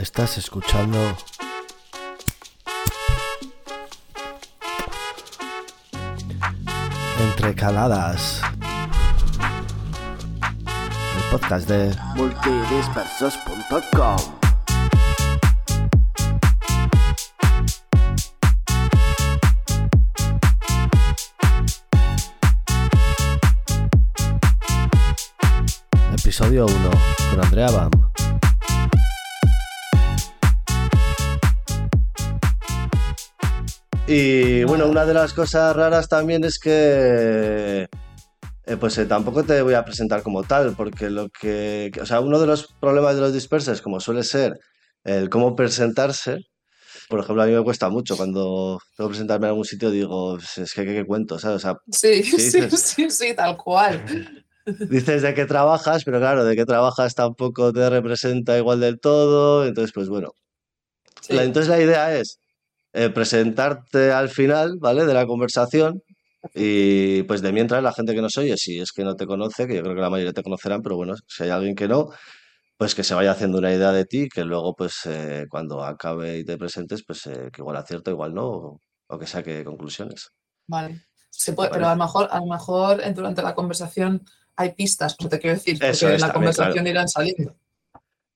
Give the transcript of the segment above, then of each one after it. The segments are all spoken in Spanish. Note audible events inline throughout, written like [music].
Estás escuchando Entre Caladas. El podcast de multidispersos.com episodio 1 con Andrea Bam. Y bueno, una de las cosas raras también es que eh, pues eh, tampoco te voy a presentar como tal, porque lo que, o sea, uno de los problemas de los dispersos, como suele ser el cómo presentarse, por ejemplo, a mí me cuesta mucho cuando tengo que presentarme en algún sitio, digo, "Pues es que qué, cuento, ¿sabes? O sea, Sí, ¿Qué [laughs] sí, sí, sí, tal cual. dices de qué trabajas, pero claro, de qué trabajas tampoco te representa igual del todo, entonces, pues bueno. Sí. La- entonces la idea es eh, presentarte al final, ¿vale? De la conversación y pues de mientras la gente que nos oye, si es que no te conoce, que yo creo que la mayoría te conocerán, pero bueno, si hay alguien que no, pues que se vaya haciendo una idea de ti, que luego pues eh, cuando acabe y te presentes, pues eh, que igual acierto, igual no, o, o que saque conclusiones. Vale. Se ¿Te puede, pero a lo mejor, a lo mejor durante la conversación hay pistas, o te quiero decir, porque en la también, conversación irán saliendo.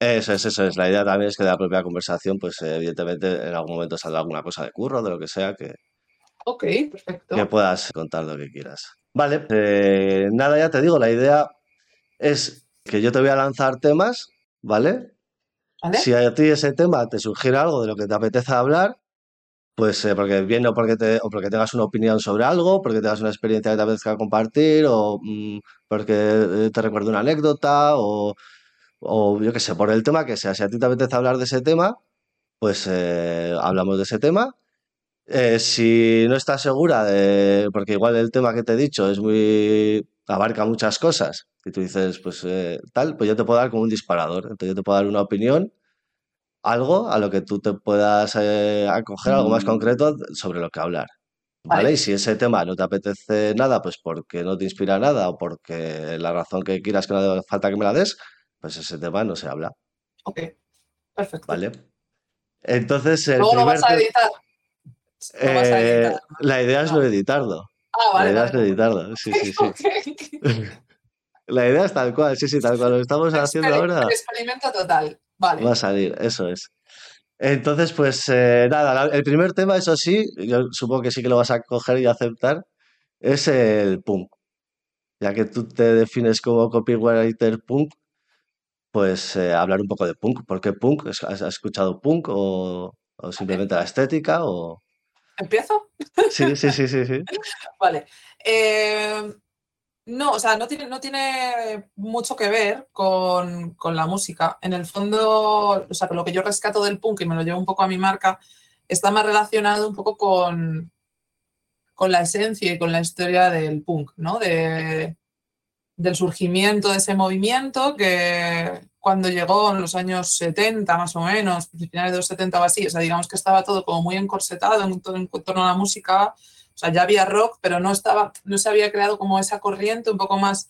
Eso es, eso es. La idea también es que de la propia conversación, pues eh, evidentemente en algún momento saldrá alguna cosa de curro, de lo que sea, que, Ok, perfecto. que puedas contar lo que quieras. Vale, eh, nada, ya te digo, la idea es que yo te voy a lanzar temas, ¿vale? ¿Vale? Si a ti ese tema te sugiere algo de lo que te apetece hablar, pues eh, porque bien o porque, te, o porque tengas una opinión sobre algo, porque tengas una experiencia que te apetezca compartir, o mm, porque eh, te recuerde una anécdota, o, o yo qué sé, por el tema que sea. Si a ti te apetece hablar de ese tema, pues eh, hablamos de ese tema. Eh, si no estás segura de, porque igual el tema que te he dicho es muy, abarca muchas cosas, y tú dices, pues eh, tal, pues yo te puedo dar como un disparador. Entonces yo te puedo dar una opinión, algo a lo que tú te puedas eh, acoger, algo más Mm. concreto sobre lo que hablar. ¿Vale? Vale. Y si ese tema no te apetece nada, pues porque no te inspira nada o porque la razón que quieras que no hace falta que me la des, pues ese tema no se habla. Ok, perfecto. ¿Vale? Entonces, el lo primer vas a te- editar. Lo vas a eh, editar. la idea es no Ah. editarlo. Ah, La vale, idea es vale. no editarlo. [laughs] Sí, sí, sí. [laughs] La idea es tal cual, sí, sí, tal cual lo estamos haciendo ahora. Experimento total. Vale. Va a salir, eso es. Entonces, pues eh, nada, la- el primer tema, eso sí, yo supongo que sí que lo vas a coger y aceptar, es el punk. Ya que tú te defines como copywriter punk, pues eh, hablar un poco de punk. ¿Por qué punk? ¿Has, has escuchado punk o, o simplemente la estética? O... ¿Empiezo? Sí, sí, sí, sí, sí. [laughs] Vale. Eh, no, o sea, no tiene, no tiene mucho que ver con, con la música. En el fondo, o sea, con lo que yo rescato del punk y me lo llevo un poco a mi marca, está más relacionado un poco con, con la esencia y con la historia del punk, ¿no? De, del surgimiento de ese movimiento que cuando llegó en los años 70 más o menos, finales de los 70 o así, o sea, digamos que estaba todo como muy encorsetado en, en torno a la música, o sea, ya había rock, pero no estaba, no se había creado como esa corriente un poco más,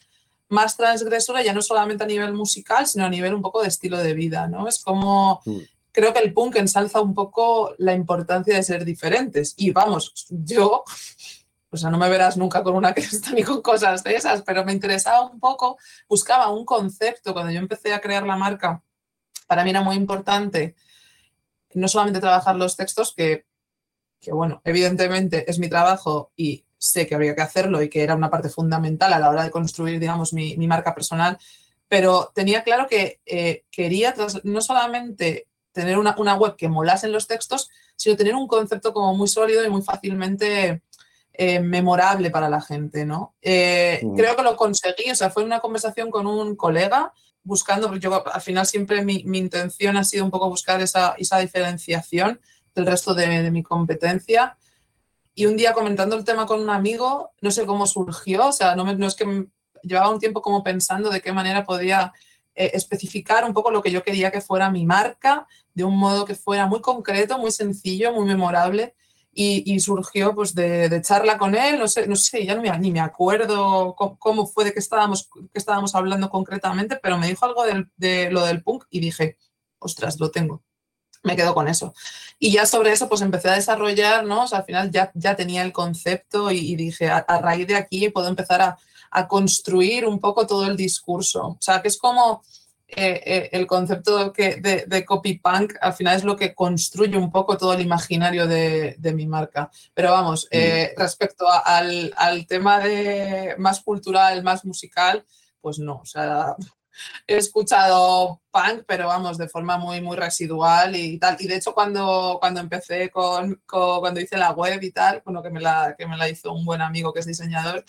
más transgresora, ya no solamente a nivel musical, sino a nivel un poco de estilo de vida, ¿no? Es como, Mm. creo que el punk ensalza un poco la importancia de ser diferentes. Y vamos, yo, o sea, no me verás nunca con una [laughs] cresta ni con cosas de esas, pero me interesaba un poco, buscaba un concepto cuando yo empecé a crear la marca. Para mí era muy importante no solamente trabajar los textos, que, bueno, evidentemente es mi trabajo y sé que habría que hacerlo y que era una parte fundamental a la hora de construir, digamos, mi, marca personal, pero tenía claro que eh, quería no solamente tener una, una web que molase en los textos, sino tener un concepto como muy sólido y muy fácilmente eh, memorable para la gente, ¿no? Eh. Creo que lo conseguí, o sea, fue una conversación con un colega buscando, porque yo al final siempre mi, mi intención ha sido un poco buscar esa, esa diferenciación del resto de, de mi competencia. Y un día comentando el tema con un amigo, no sé cómo surgió, o sea, no, me- no es que llevaba un tiempo como pensando de qué manera podía eh, especificar un poco lo que yo quería que fuera mi marca, de un modo que fuera muy concreto, muy sencillo, muy memorable. Y, surgió pues de, charla con él, no sé, no sé, ya no ni me acuerdo cómo, fue de qué estábamos, qué estábamos hablando concretamente, pero me dijo algo de lo del punk y dije, ostras, lo tengo. me quedo con eso. Y ya sobre eso, pues empecé a desarrollar, ¿no? O sea, al final ya, ya tenía el concepto y, dije, a, raíz de aquí puedo empezar a, construir un poco todo el discurso. O sea, que es como eh, eh, el concepto que, de, de, copy punk, al final es lo que construye un poco todo el imaginario de, de mi marca. Pero vamos, eh, mm. respecto al, al tema de más cultural, más musical, pues no, o sea, he escuchado punk, pero vamos, de forma muy, muy residual y tal. Y de hecho, cuando, cuando empecé con, cuando hice la web y tal, bueno, que me, la, que me la hizo un buen amigo que es diseñador,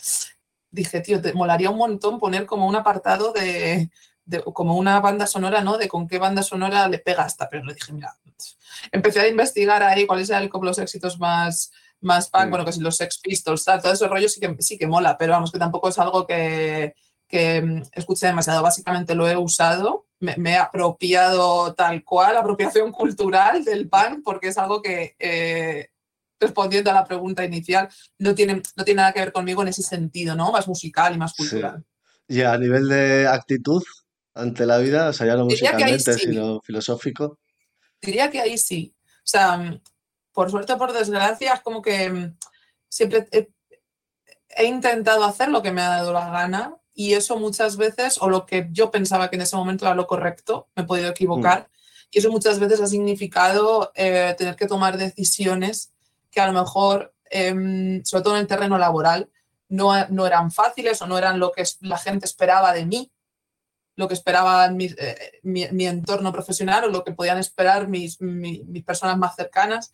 dije, tío, te molaría un montón poner como un apartado de, como una banda sonora, ¿no? De con qué banda sonora le pega esta. Pero le dije, mira, empecé a investigar ahí cuáles eran como los éxitos más, más punk, bueno, que si los Sex Pistols, tal, todo ese rollo sí que, sí que mola, pero vamos, que tampoco es algo que que mm, escuché demasiado. Básicamente lo he usado, me, he apropiado tal cual, apropiación [laughs] cultural del pan, porque es algo que, eh, respondiendo a la pregunta inicial, no tiene, no tiene nada que ver conmigo en ese sentido, ¿no? Más musical y más cultural. Y a nivel de actitud ante la vida, o sea, ya no musicalmente, sino filosófico. Diría que ahí sí. O sea, por suerte o por desgracia, es como que mm, siempre he intentado hacer lo que me ha dado la gana y eso muchas veces, o lo que yo pensaba que en ese momento era lo correcto, me he podido equivocar, mm. y eso muchas veces ha significado eh, tener que tomar decisiones que a lo mejor, em, sobre todo en el terreno laboral, no, no, eran fáciles o no eran lo que la gente esperaba de mí, lo que esperaba mi, eh, mi, entorno profesional o lo que podían esperar mis, mis personas más cercanas.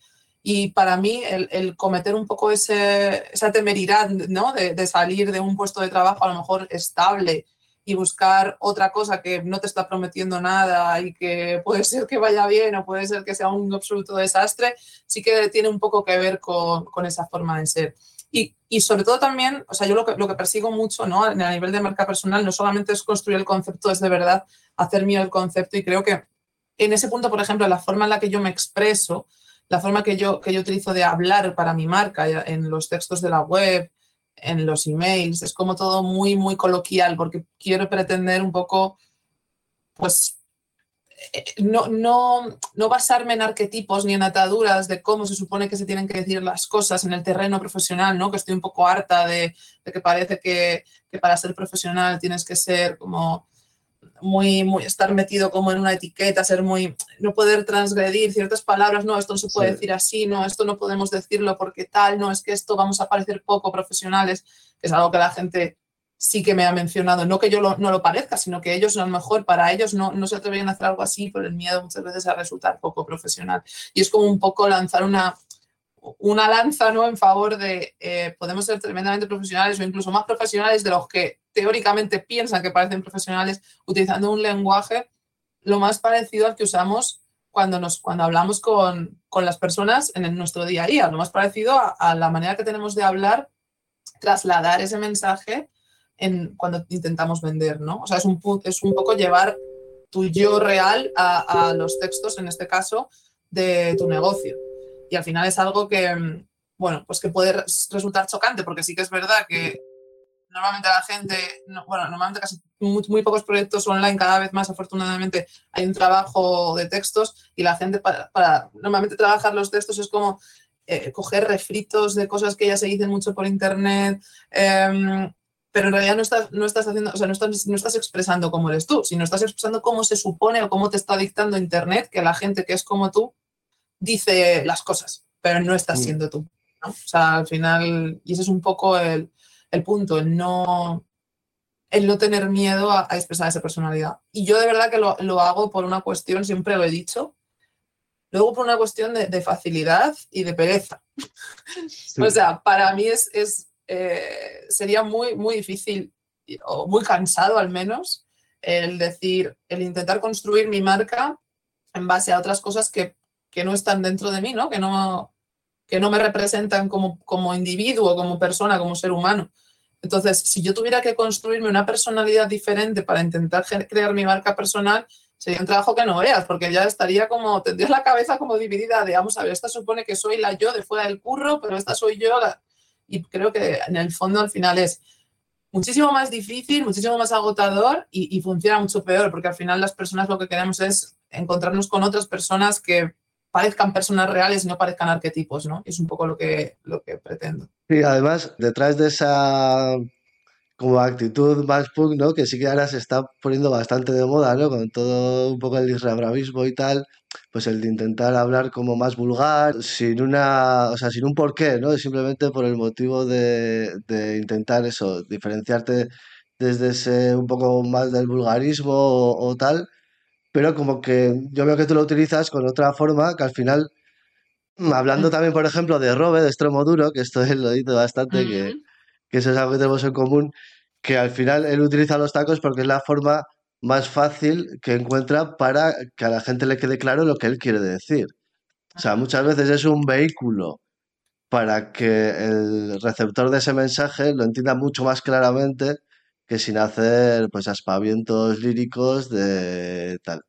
Y para mí el, cometer un poco ese, esa temeridad ¿no? de, salir de un puesto de trabajo a lo mejor estable y buscar otra cosa que no te está prometiendo nada y que puede ser que vaya bien o puede ser que sea un absoluto desastre, sí que tiene un poco que ver con, con esa forma de ser. Y, sobre todo también, o sea, yo lo que, lo que persigo mucho ¿no? a nivel de marca personal no solamente es construir el concepto, es de verdad hacer mío el concepto y creo que en ese punto, por ejemplo, la forma en la que yo me expreso, la forma que yo, que yo utilizo de hablar para mi marca en los textos de la web, en los emails, es como todo muy, muy coloquial, porque quiero pretender un poco, pues, no, no, no basarme en arquetipos ni en ataduras de cómo se supone que se tienen que decir las cosas en el terreno profesional, ¿no? Que estoy un poco harta de, de que parece que, que para ser profesional tienes que ser como muy, muy, estar metido como en una etiqueta, ser muy, no poder transgredir ciertas palabras, no, esto no se puede decir así, no, esto no podemos decirlo porque tal, no, es que esto vamos a parecer poco profesionales, que es algo que la gente sí que me ha mencionado, no que yo no lo parezca, sino que ellos a lo mejor para ellos no, no se atreverían a hacer algo así por el miedo muchas veces a resultar poco profesional. Y es como un poco lanzar una, una lanza ¿no? en favor de eh, podemos ser tremendamente profesionales o incluso más profesionales de los que teóricamente piensan que parecen profesionales utilizando un lenguaje lo más parecido al que usamos cuando, nos, cuando hablamos con, con las personas en nuestro día a día, lo más parecido a, la manera que tenemos de hablar, trasladar ese mensaje en, cuando intentamos vender, ¿no? O sea, es un, es un poco llevar tu yo real a, a los textos, en este caso, de tu negocio. Y al final es algo que, mm, bueno, pues que puede resultar chocante, porque sí que es verdad que normalmente la gente, bueno, normalmente casi muy, pocos proyectos online, cada vez más afortunadamente hay un trabajo de textos y la gente para, normalmente trabajar los textos es como eh, coger refritos de cosas que ya se dicen mucho por internet, em, pero en realidad no estás, no estás haciendo, o sea, no estás, no estás expresando cómo eres tú, sino estás expresando cómo se supone o cómo te está dictando internet que la gente que es como tú dice las cosas, pero no estás mm. siendo tú. ¿no? O sea, al final, y ese es un poco el, el punto, el no, el no tener miedo a, expresar esa personalidad. Y yo de verdad que lo, lo, hago por una cuestión, siempre lo he dicho, luego por una cuestión de, de facilidad y de pereza. [laughs] o sea, para mí es, es eh, sería muy, muy difícil o muy cansado al menos el decir, el intentar construir mi marca en base a otras cosas que que no están dentro de mí, ¿no? Que no, que no me representan como, como individuo, como persona, como ser humano. Entonces, si yo tuviera que construirme una personalidad diferente para intentar crear mi marca personal, sería un trabajo que no veas, porque ya estaría como, tendría la cabeza como dividida de, vamos a ver, esta supone que soy la yo de fuera del curro, pero esta soy yo. Y creo que en el fondo al final es muchísimo más difícil, muchísimo más agotador y, y funciona mucho peor, porque al final las personas lo que queremos es encontrarnos con otras personas que parezcan personas reales y no parezcan arquetipos, ¿no? Es un poco lo que, lo que pretendo. Sí, además, detrás de esa como actitud más punk, ¿no? Que sí que ahora se está poniendo bastante de moda, ¿no? Con todo un poco el israbravismo y tal, pues el de intentar hablar como más vulgar, sin una, o sea, sin un porqué, ¿no? Simplemente por el motivo de, de intentar eso, diferenciarte desde ese un poco más del vulgarismo o, o tal, pero como que yo veo que tú lo utilizas con otra forma que al final, mm, hablando también, por ejemplo, de Robe, de Extremo Duro, que esto él [laughs] lo dice bastante, que eso es algo que tenemos en común, que al final él utiliza los tacos porque es la forma más fácil que encuentra para que a la gente le quede claro lo que él quiere decir. O sea, muchas veces es un vehículo para que el receptor de ese mensaje lo entienda mucho más claramente que sin hacer pues aspavientos líricos de tal,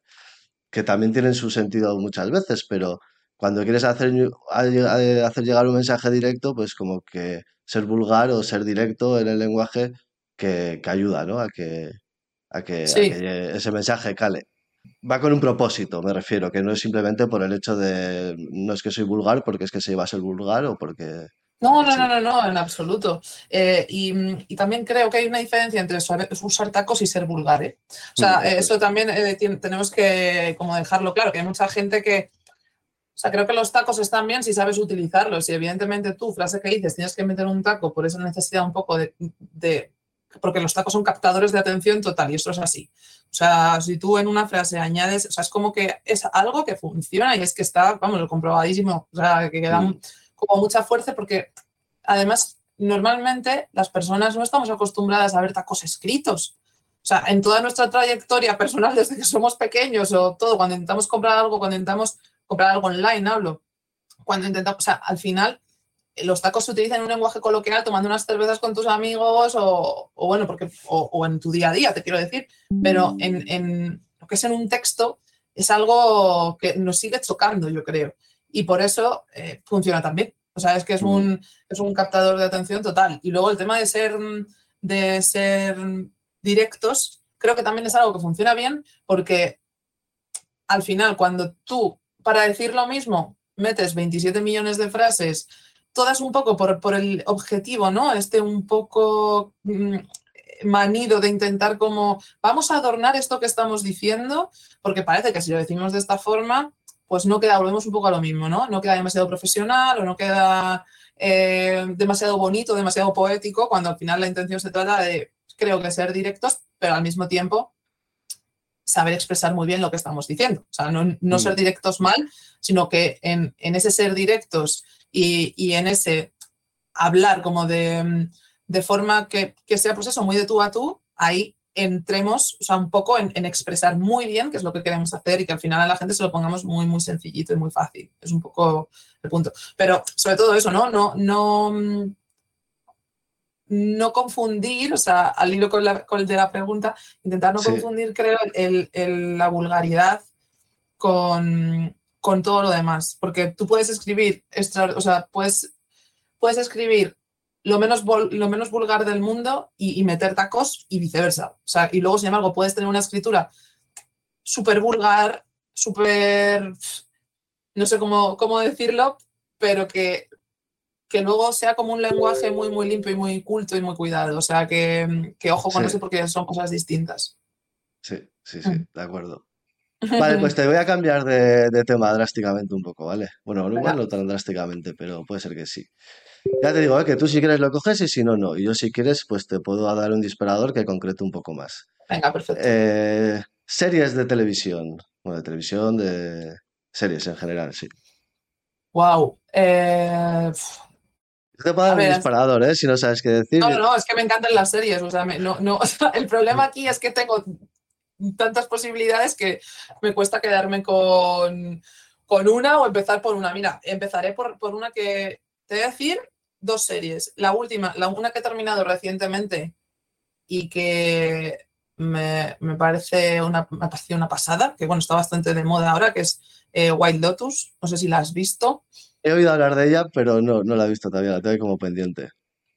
que también tienen su sentido muchas veces, pero cuando quieres hacer, hacer llegar un mensaje directo, pues como que ser vulgar o ser directo en el lenguaje que, que ayuda, ¿no? A que, a que, a Sí. que ese mensaje cale. Va con un propósito, me refiero, que no es simplemente por el hecho de, no es que soy vulgar porque es que se iba a ser vulgar o porque... No, no, Sí. no, no, no, en absoluto. Eh, y, y también creo que hay una diferencia entre usar, tacos y ser vulgar, ¿eh? O sea, Mm, eso eso es. también eh, tenemos que como dejarlo claro, que hay mucha gente que, o sea, creo que los tacos están bien si sabes utilizarlos y evidentemente tú, frase que dices, tienes que meter un taco por esa necesidad un poco de, de- porque los tacos son captadores de atención total y eso es así. O sea, si tú en una frase añades, o sea, es como que es algo que funciona y es que está, vamos, lo comprobadísimo, o sea, que da Mm, como mucha fuerza porque además normalmente las personas no estamos acostumbradas a ver tacos escritos. O sea, en toda nuestra trayectoria personal desde que somos pequeños o todo, cuando intentamos comprar algo, cuando intentamos comprar algo online, hablo, cuando intentamos, o sea, al final eh, los tacos se utilizan en un lenguaje coloquial tomando unas cervezas con tus amigos o, o bueno, porque, o, o en tu día a día, te quiero decir, pero en, en lo que es en un texto es algo que nos sigue chocando, yo creo. Y por eso eh, funciona también. O sea, es que es mm, un, es un captador de atención total. Y luego el tema de ser, de ser directos, creo que también es algo que funciona bien porque al final cuando tú, para decir lo mismo, metes 27 millones de frases, todas un poco por, por el objetivo, ¿no? Este un poco mm, manido de intentar como, vamos a adornar esto que estamos diciendo, porque parece que si lo decimos de esta forma, pues no queda, volvemos un poco a lo mismo, ¿no? No queda demasiado profesional o no queda eh, demasiado bonito, demasiado poético, cuando al final la intención se trata de, creo que ser directos, pero al mismo tiempo saber expresar muy bien lo que estamos diciendo. O sea, no, no ser mm, directos mal, sino que en, en ese ser directos y, y en ese hablar como de, de forma que, que, sea pues eso, muy de tú a tú, ahí entremos, o sea, un poco en, en, expresar muy bien qué es lo que queremos hacer y que al final a la gente se lo pongamos muy, muy sencillito y muy fácil. Es un poco el punto. Pero sobre todo eso, ¿no? No, no, no confundir, o sea, al hilo con, la, con el de la pregunta, intentar no sí. confundir, creo, el, el, la vulgaridad con, con, todo lo demás. Porque tú puedes escribir, extra, o sea, puedes, puedes escribir lo menos, lo menos vulgar del mundo y, y, meter tacos y viceversa. O sea, y luego, sin embargo, puedes tener una escritura súper vulgar, súper. no sé cómo, cómo decirlo, pero que, que luego sea como un lenguaje muy, muy limpio y muy culto y muy cuidado. O sea, que, que ojo con sí. eso porque son cosas distintas. Sí, sí, sí, de acuerdo. [laughs] Vale, pues te voy a cambiar de, de tema drásticamente un poco, ¿vale? Bueno, igual no tan drásticamente, pero puede ser que sí. Ya te digo, ¿eh? que tú si quieres lo coges y si no, no. Y yo si quieres, pues te puedo dar un disparador que concrete un poco más. Venga, perfecto. Eh, series de televisión. Bueno, de televisión, de series en general, sí. Wow. Eh... Te puedo dar un disparador, ¿eh? Si no sabes qué decir. No, no, es que me encantan las series. O sea, me, no, no, [laughs] o sea, el problema aquí es que tengo tantas posibilidades que me cuesta quedarme con, con una o empezar por una. Mira, empezaré por, por una que te voy a decir dos series. La última, la una que he terminado recientemente y que me, me parece una, me ha parecido una pasada, que bueno, está bastante de moda ahora, que es eh, White Lotus. No sé si la has visto. He oído hablar de ella, pero no, no la he visto todavía, la tengo como pendiente.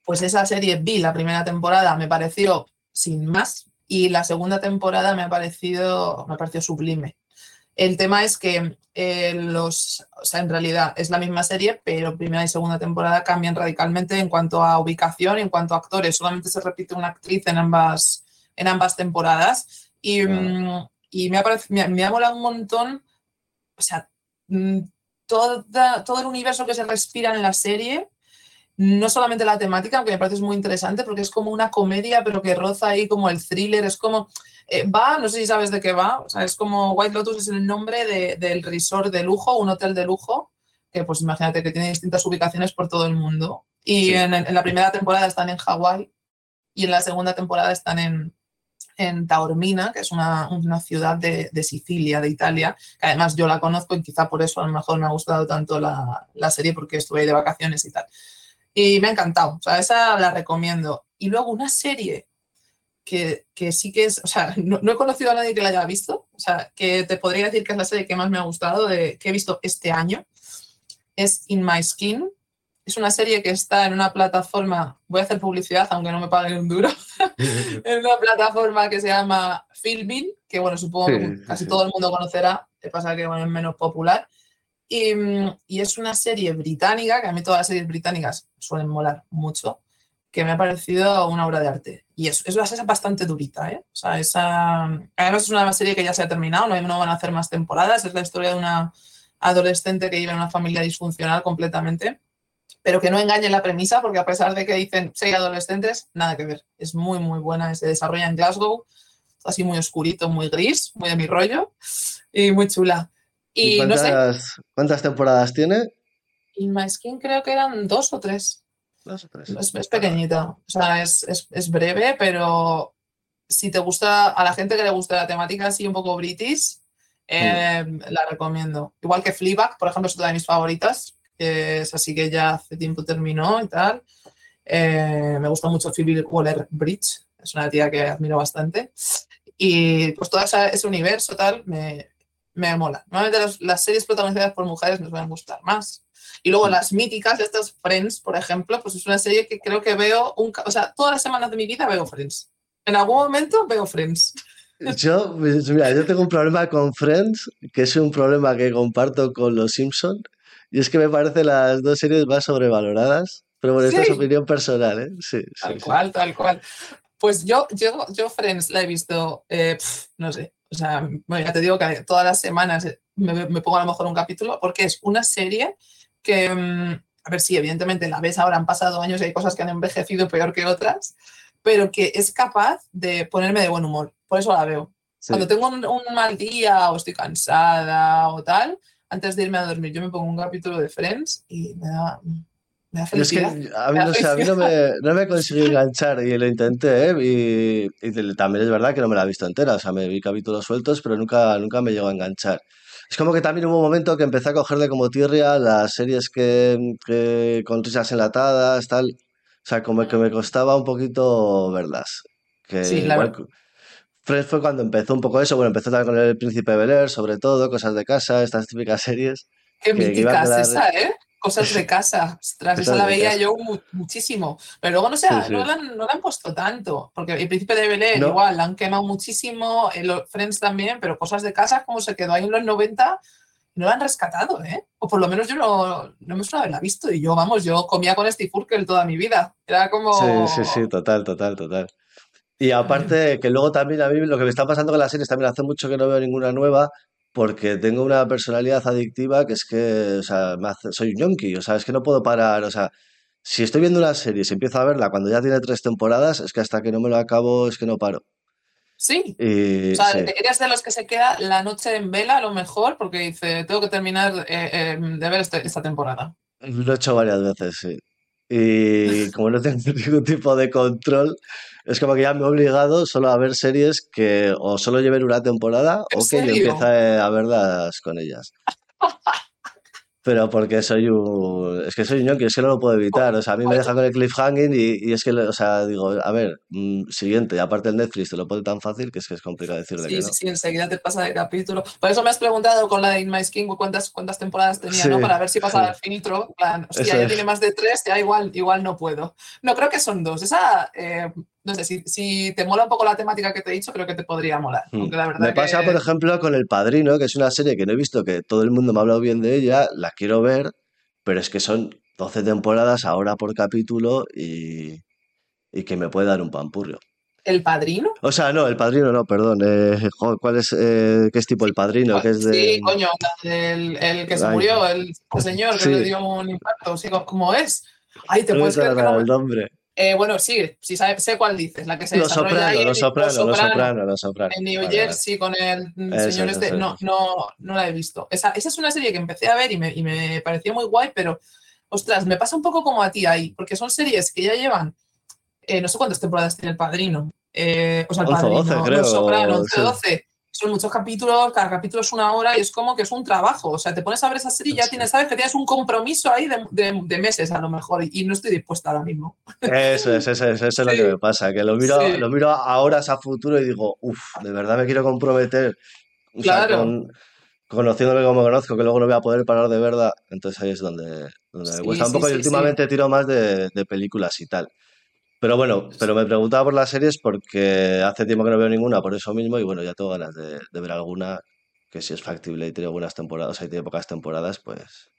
Pues esa serie vi la primera temporada, me pareció sin más, y la segunda temporada me ha parecido, me ha parecido sublime. El tema es que eh, los, o sea, en realidad es la misma serie, pero primera y segunda temporada cambian radicalmente en cuanto a ubicación, en cuanto a actores. Solamente se repite una actriz en ambas, en ambas temporadas. Y, mm, y me, ha me, me, ha molado un montón, o sea, mm, toda, todo el universo que se respira en la serie no solamente la temática, aunque me parece muy interesante porque es como una comedia, pero que roza ahí como el thriller, es como, eh, va, no sé si sabes de qué va, o sea, es como White Lotus es el nombre de, del resort de lujo, un hotel de lujo, que pues imagínate que tiene distintas ubicaciones por todo el mundo. Y sí. en, en, la primera temporada están en Hawái y en la segunda temporada están en, en Taormina, que es una, una ciudad de, de, Sicilia, de Italia, que además yo la conozco y quizá por eso a lo mejor me ha gustado tanto la, la serie porque estuve ahí de vacaciones y tal. Y me ha encantado, o sea, esa la recomiendo. Y luego una serie que, que sí que es, o sea, no, no, he conocido a nadie que la haya visto, o sea, que te podría decir que es la serie que más me ha gustado, de, que he visto este año, es In My Skin. Es una serie que está en una plataforma, voy a hacer publicidad, aunque no me paguen un duro, [laughs] en una plataforma que se llama Filmin, que bueno, supongo sí, que casi sí. todo el mundo conocerá, que pasa que bueno, es menos popular. Y, y, es una serie británica, que a mí todas las series británicas suelen molar mucho, que me ha parecido una obra de arte. Y es, es, es bastante durita, ¿eh? O sea, esa... Además es una serie que ya se ha terminado, no, no van a hacer más temporadas, es la historia de una adolescente que vive en una familia disfuncional completamente, pero que no engañe la premisa, porque a pesar de que dicen seis adolescentes, nada que ver. Es muy, muy buena, se desarrolla en Glasgow, así muy oscurito, muy gris, muy de mi rollo, y muy chula. Y, ¿Y cuántas, no sé, ¿cuántas temporadas tiene? In My Skin creo que eran dos o tres. Dos o tres. Es, es pequeñita, o sea, es, es, es, breve, pero si te gusta, a la gente que le gusta la temática así un poco british, eh, mm. la recomiendo. Igual que Fleabag, por ejemplo, es una de mis favoritas, que es así que ya hace tiempo terminó y tal. Eh, me gusta mucho Phoebe Waller-Bridge, es una tía que admiro bastante. Y pues todo ese, universo tal me, me mola. Normalmente las, las, series protagonizadas por mujeres nos van a gustar más. Y luego las míticas, estas Friends, por ejemplo, pues es una serie que creo que veo, un, o sea, todas las semanas de mi vida veo Friends. En algún momento veo Friends. Yo, mira, yo tengo un problema con Friends, que es un problema que comparto con Los Simpson, y es que me parecen las dos series más sobrevaloradas, pero bueno, sí. esta es opinión personal, ¿eh? Sí, tal sí, cual, sí. tal cual. Pues yo, yo, yo Friends la he visto, eh, no sé, o sea, bueno, ya te digo que todas las semanas me, me, pongo a lo mejor un capítulo, porque es una serie que, mm, a ver, sí, evidentemente la ves ahora, han pasado años y hay cosas que han envejecido peor que otras, pero que es capaz de ponerme de buen humor. Por eso la veo. Sí. Cuando tengo un, un, mal día o estoy cansada o tal, antes de irme a dormir, yo me pongo un capítulo de Friends y me da, me da felicidad. Es que a mí, no, sé, a mí no, me, no me conseguí enganchar y lo intenté, ¿eh? y, y, también es verdad que no me la he visto entera, o sea, me vi capítulos sueltos, pero nunca, nunca me llegó a enganchar. Es como que también hubo un momento que empecé a cogerle como tirria las series que, que con risas enlatadas, tal. O sea, como que me costaba un poquito verlas. Que sí, igual, Friends fue cuando empezó un poco eso. Bueno, empezó también con El Príncipe de Bel Air, sobre todo, cosas de casa, estas típicas [laughs] series. Qué míticas que esa, ¿eh? Cosas de [laughs] casa. Ostras, esa la veía yo muchísimo. Pero luego no sé, sí, sí. No, la han, no, la han, puesto tanto. Porque El Príncipe de Bel Air no. igual la han quemado muchísimo. El Friends también, pero cosas de casa, como se quedó ahí en los 90 no la han rescatado, ¿eh? O por lo menos yo no, no me suena haberla visto. Y yo, vamos, yo comía con Steve Urkel toda mi vida. Era como. Sí, sí, sí, total, total, total. Y aparte, que luego también a mí lo que me está pasando con las series, también hace mucho que no veo ninguna nueva, porque tengo una personalidad adictiva que es que, o sea, hace, soy un yonki, o sea, es que no puedo parar, o sea, si estoy viendo una serie, si empiezo a verla cuando ya tiene tres temporadas, es que hasta que no me lo acabo, es que no paro. Sí. Y, o sea, sí. eres de los que se queda la noche en vela a lo mejor porque dice, tengo que terminar eh, eh, de ver este, esta temporada. Lo he hecho varias veces, sí. Y como no tengo [laughs] ningún tipo de control, es como que ya me he obligado solo a ver series que o solo lleven una temporada o que serio? yo empiece a verlas con ellas. Pero porque soy un. Es que soy un ñoqui, es que no lo puedo evitar. O sea, a mí me deja con el cliffhanging y, y es que, o sea, digo, a ver, mmm, siguiente, aparte el Netflix te lo pone tan fácil que es que es complicado decirle sí, que no. Sí, sí, enseguida te pasa de capítulo. Por eso me has preguntado con la de In My Skin cuántas, cuántas temporadas tenía, sí, ¿no? Para ver si pasaba sí. el [laughs] filtro. plan, hostia, ya es. tiene más de tres, ya igual, igual no puedo. No, creo que son dos. Esa, eh, no sé, si, si, te mola un poco la temática que te he dicho, creo que te podría molar. Hmm. me pasa, por ejemplo, con El Padrino, que es una serie que no he visto, que todo el mundo me ha hablado bien de ella, la quiero ver, pero es que son 12 temporadas ahora por capítulo y, y que me puede dar un pampurrio. ¿El padrino? O sea, no, el padrino no, perdón. Eh, ¿Cuál es, eh, qué es tipo el padrino? es de... Sí, coño, el, el que se murió, el, señor que le dio un impacto, sí, ¿cómo es? Ay, te puedes creer que no... el nombre. Eh, bueno, sí, sí sé cuál dices, la que se los soprano, los soprano, los soprano, los soprano. En New Jersey con el señor este, no, no, no la he visto. Esa, esa, es una serie que empecé a ver y me, y me pareció muy guay, pero ostras, me pasa un poco como a ti ahí, porque son series que ya llevan, eh, no sé cuántas temporadas tiene El Padrino, eh, o sea, El Padrino, 12, creo, Los Sopranos, 12, son muchos capítulos, cada capítulo es una hora y es como que es un trabajo, o sea, te pones a ver esa serie y ya tienes, sabes que tienes un compromiso ahí de, meses a lo mejor y, no estoy dispuesta ahora mismo. Eso es, eso es, eso es lo que me pasa, que lo miro, lo miro a horas a futuro y digo, uff, de verdad me quiero comprometer. claro. con, conociéndole como conozco, que luego no voy a poder parar de verdad, entonces ahí es donde, donde me cuesta un poco y últimamente tiro más de, películas y tal. Pero bueno, pero me preguntaba por las series porque hace tiempo que no veo ninguna por eso mismo y bueno, ya tengo ganas de, ver alguna que si es factible y tiene buenas temporadas, hay tiene pocas temporadas, pues...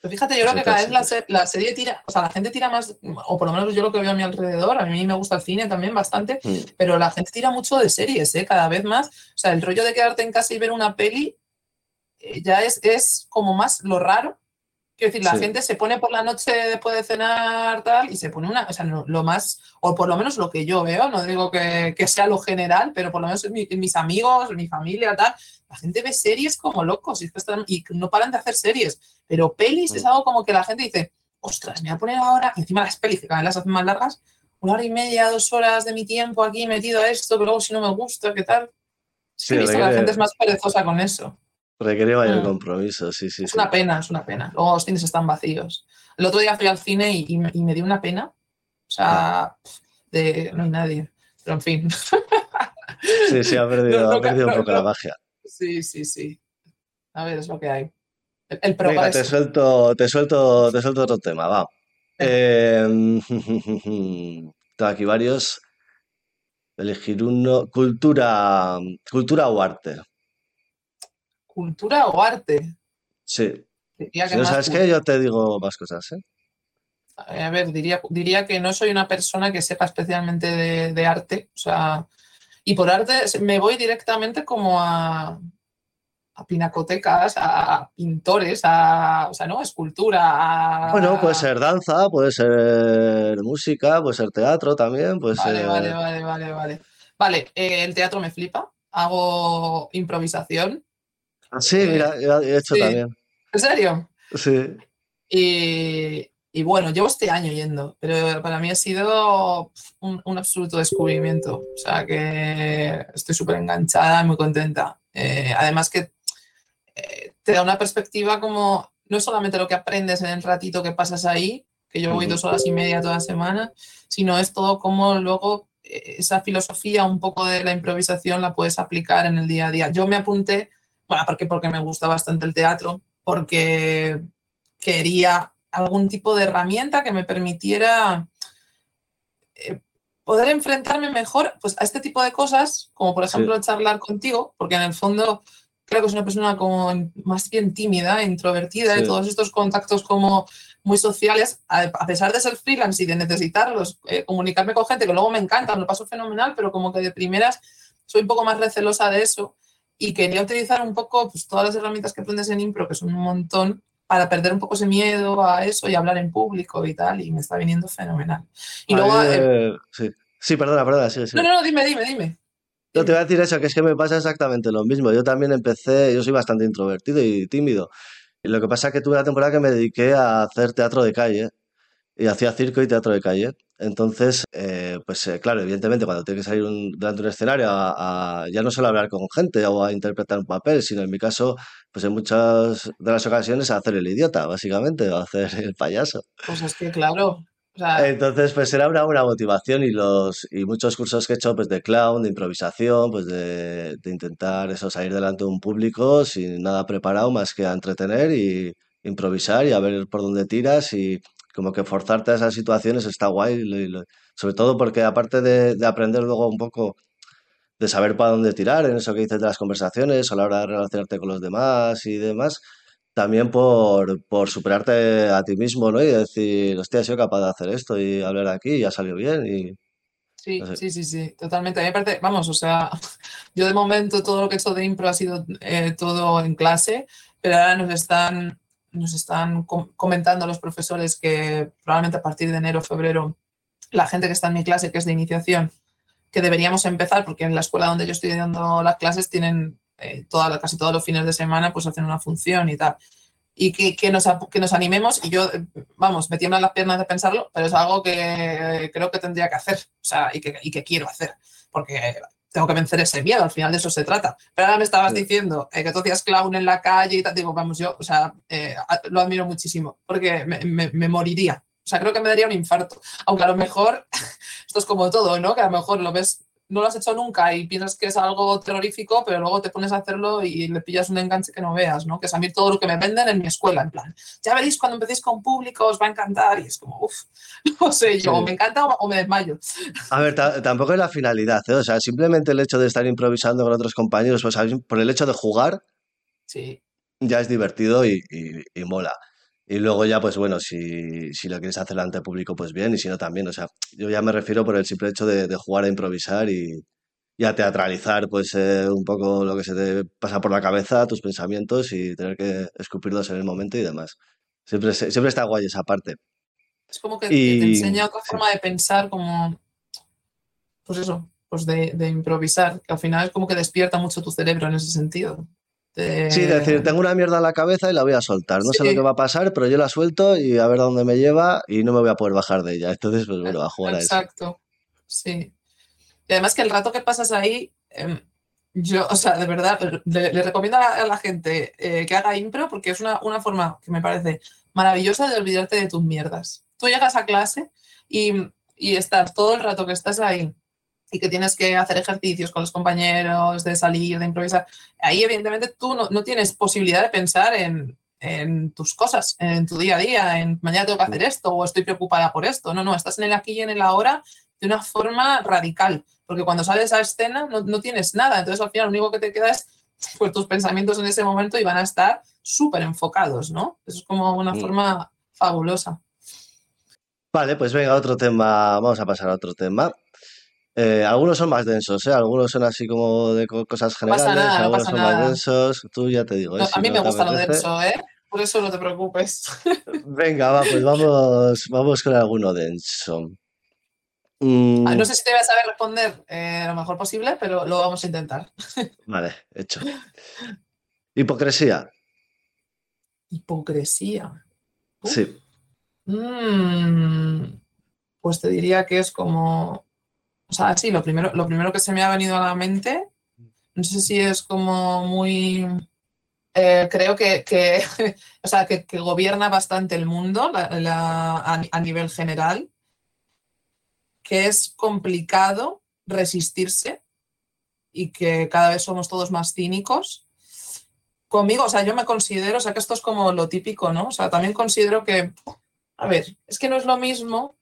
Pero fíjate, yo creo que cada vez la, serie tira, o sea, la gente tira más, o por lo menos yo lo que veo a mi alrededor, a mí me gusta el cine también bastante, mm. pero la gente tira mucho de series, ¿eh? cada vez más. O sea, el rollo de quedarte en casa y ver una peli ya es, es como más lo raro. Quiero decir, la gente se pone por la noche después de cenar tal y se pone una, o sea, lo, más, o por lo menos lo que yo veo, no digo que, que sea lo general, pero por lo menos en, mis amigos, mi familia, tal, la gente ve series como locos y, están, y no paran de hacer series, pero pelis es mm. algo como que la gente dice, ostras, me voy a poner ahora, encima las pelis que cada vez las hacen más largas, una hora y media, dos horas de mi tiempo aquí metido a esto, pero luego si no me gusta, ¿qué tal? Sí, la gente es más perezosa con eso. Requiere mayor mm. compromiso, sí, sí. Es una pena, es una pena. Luego los cines están vacíos. El otro día fui al cine y, me, dio una pena. O sea, de, no hay nadie. Pero en fin. [laughs] Sí, sí, ha perdido, ha perdido un poco la magia. Sí, sí, sí. A ver, es lo que hay. El, Venga, te suelto, te suelto, te suelto otro tema, va. Eh, [laughs] tengo aquí varios. Elegir uno. Cultura, cultura o arte cultura o arte. Sí. ¿Sabes qué? Yo te digo más cosas, ¿eh? A ver, diría, diría que no soy una persona que sepa especialmente de, arte. O sea, y por arte me voy directamente como a, a pinacotecas, a pintores, a, o sea, ¿no? Escultura. Bueno, puede ser danza, puede ser música, puede ser teatro también. Puede vale, vale, vale, vale, vale. Vale, eh, el teatro me flipa. Hago improvisación. Sí, mira, he hecho también. ¿En serio? Sí. Y, bueno, llevo este año yendo, pero para mí ha sido un, absoluto descubrimiento. O sea que estoy súper enganchada, muy contenta. Eh, además que eh, te da una perspectiva como, no solamente lo que aprendes en el ratito que pasas ahí, que yo voy dos horas y media toda semana, sino es todo como luego eh, esa filosofía un poco de la improvisación la puedes aplicar en el día a día. Yo me apunté bueno, porque, porque me gusta bastante el teatro, porque quería algún tipo de herramienta que me permitiera eh, poder enfrentarme mejor pues, a este tipo de cosas, como por ejemplo charlar contigo, porque en el fondo creo que es una persona como más bien tímida, introvertida, y todos estos contactos como muy sociales, a, pesar de ser freelance y de necesitarlos, eh, comunicarme con gente que luego me encanta, lo paso fenomenal, pero como que de primeras soy un poco más recelosa de eso y quería utilizar un poco pues, todas las herramientas que aprendes en Impro, que son un montón, para perder un poco ese miedo a eso y hablar en público y tal, y me está viniendo fenomenal. Y luego... Eh, sí. sí. perdona, perdona, sí, sí. No, no, no, dime, dime, dime. No, te voy a decir eso, que es que me pasa exactamente lo mismo. Yo también empecé, yo soy bastante introvertido y tímido. Y lo que pasa es que tuve la temporada que me dediqué a hacer teatro de calle y hacía circo y teatro de calle. Entonces, eh, pues eh, claro, evidentemente cuando tienes que salir un, delante de un escenario a, ya no solo hablar con gente o a interpretar un papel, sino en mi caso, pues en muchas de las ocasiones a hacer el idiota, básicamente, o a hacer [laughs] el payaso. Pues es que claro. Entonces, pues era una, motivación y los y muchos cursos que he hecho pues de clown, de improvisación, pues de, de intentar eso, salir delante de un público sin nada preparado más que a entretener y improvisar y a ver por dónde tiras y como que forzarte a esas situaciones está guay, sobre todo porque aparte de, de aprender luego un poco de saber para dónde tirar en eso que dices de las conversaciones, a la hora de relacionarte con los demás y demás, también por, por superarte a ti mismo, ¿no? Y decir, hostia, he sido capaz de hacer esto y hablar aquí y ha salido bien y... Sí, sí, sí, sí, totalmente. A mí me parece, vamos, o sea, [laughs] yo de momento todo lo que he hecho de impro ha sido eh, todo en clase, pero ahora nos están, nos están comentando los profesores que probablemente a partir de enero febrero la gente que está en mi clase, que es de iniciación, que deberíamos empezar, porque en la escuela donde yo estoy dando las clases tienen eh, toda, casi todos los fines de semana, pues hacen una función y tal. Y que, que, nos, que nos animemos, y yo, vamos, me tiemblan las piernas de pensarlo, pero es algo que creo que tendría que hacer, o sea, y que, y que quiero hacer, porque tengo que vencer ese miedo, al final de eso se trata. Pero ahora me estabas diciendo eh, que tú hacías clown en la calle y tal, digo, vamos, yo, o sea, eh, lo admiro muchísimo, porque me, me, me, moriría, o sea, creo que me daría un infarto. Aunque a lo mejor, [laughs] esto es como todo, ¿no? Que a lo mejor lo ves, no lo has hecho nunca y piensas que es algo terrorífico, pero luego te pones a hacerlo y le pillas un enganche que no veas, ¿no? Que es a mí todo lo que me venden en mi escuela, en plan, ya veréis cuando empecéis con público os va a encantar y es como, uff, [laughs] no sé yo, sí. me encanta o, me desmayo. A ver, tampoco es la finalidad, ¿eh? O sea, simplemente el hecho de estar improvisando con otros compañeros, pues por el hecho de jugar, sí. ya es divertido y, y, y mola. Y luego ya, pues bueno, si, si lo quieres hacer ante público, pues bien, y si no también. O sea, yo ya me refiero por el simple hecho de, de jugar a improvisar y, y a teatralizar, pues eh, un poco lo que se te pasa por la cabeza, tus pensamientos y tener que escupirlos en el momento y demás. Siempre, siempre está guay esa parte. Es como que y, te enseña otra forma de pensar, como, pues eso, pues de, de improvisar, que al final es como que despierta mucho tu cerebro en ese sentido. De... Sí, decir, tengo una mierda en la cabeza y la voy a soltar. No sí. sé lo que va a pasar, pero yo la suelto y a ver dónde me lleva y no me voy a poder bajar de ella. Entonces, pues bueno, a jugar Exacto. a eso. Exacto, sí. Y además que el rato que pasas ahí, eh, yo, o sea, de verdad, le, le recomiendo a la, a la gente eh, que haga impro porque es una, una, forma que me parece maravillosa de olvidarte de tus mierdas. Tú llegas a clase y, y estás todo el rato que estás ahí y que tienes que hacer ejercicios con los compañeros, de salir, de improvisar, ahí evidentemente tú no, no tienes posibilidad de pensar en, en, tus cosas, en tu día a día, en mañana tengo que hacer esto o estoy preocupada por esto. No, no, estás en el aquí y en el ahora de una forma radical, porque cuando sales a escena no, no tienes nada, entonces al final lo único que te queda es pues, tus pensamientos en ese momento y van a estar súper enfocados, ¿no? Eso es como una forma fabulosa. Vale, pues venga, otro tema, vamos a pasar a otro tema. Eh, algunos son más densos, ¿eh? algunos son así como de cosas generales, no nada, algunos no son nada. más densos. Tú ya te digo. No, ¿eh? si a mí me gusta lo denso, ¿eh? Por eso no te preocupes. [laughs] Venga, va, pues vamos, vamos con alguno denso. Mm. No sé si te voy a saber responder eh, lo mejor posible, pero lo vamos a intentar. [laughs] Vale, hecho. Hipocresía. Hipocresía. Uf. Sí. Mm, pues te diría que es como o sea, sí, lo primero, lo primero que se me ha venido a la mente, no sé si es como muy... Eh, creo que, [laughs] o sea, que, gobierna bastante el mundo a, a, nivel general, que es complicado resistirse y que cada vez somos todos más cínicos. Conmigo, o sea, yo me considero, o sea, que esto es como lo típico, ¿no? O sea, también considero que, a ver, es que no es lo mismo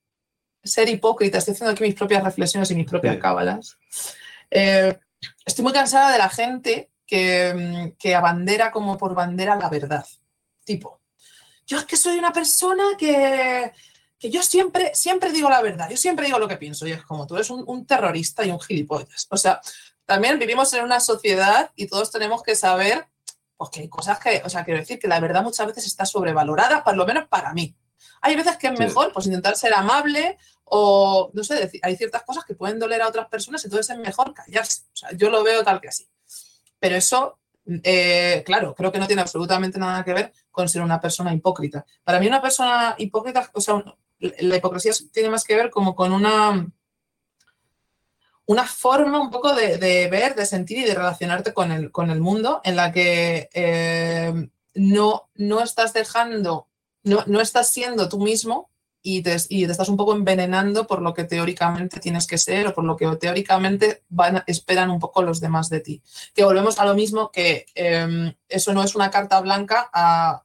ser hipócrita, estoy haciendo aquí mis propias reflexiones y mis propias sí. cábalas. Eh, estoy muy cansada de la gente que, que, abandera como por bandera la verdad. Tipo, yo es que soy una persona que, que yo siempre, siempre digo la verdad, yo siempre digo lo que pienso, y es como tú eres un, un terrorista y un gilipollas. O sea, también vivimos en una sociedad y todos tenemos que saber pues, que hay cosas que, o sea, quiero decir que la verdad muchas veces está sobrevalorada, por lo menos para mí. Hay veces que es mejor pues, intentar ser amable o, no sé, decir, hay ciertas cosas que pueden doler a otras personas, entonces es mejor callarse. O sea, yo lo veo tal que así. Pero eso, eh, claro, creo que no tiene absolutamente nada que ver con ser una persona hipócrita. Para mí una persona hipócrita, o sea, la hipocresía tiene más que ver como con una, una forma un poco de, de ver, de sentir y de relacionarte con el, con el mundo en la que eh, no, no estás dejando no, no, estás siendo tú mismo y te, y te, estás un poco envenenando por lo que teóricamente tienes que ser o por lo que teóricamente van, esperan un poco los demás de ti. Que volvemos a lo mismo que eh, eso no es una carta blanca a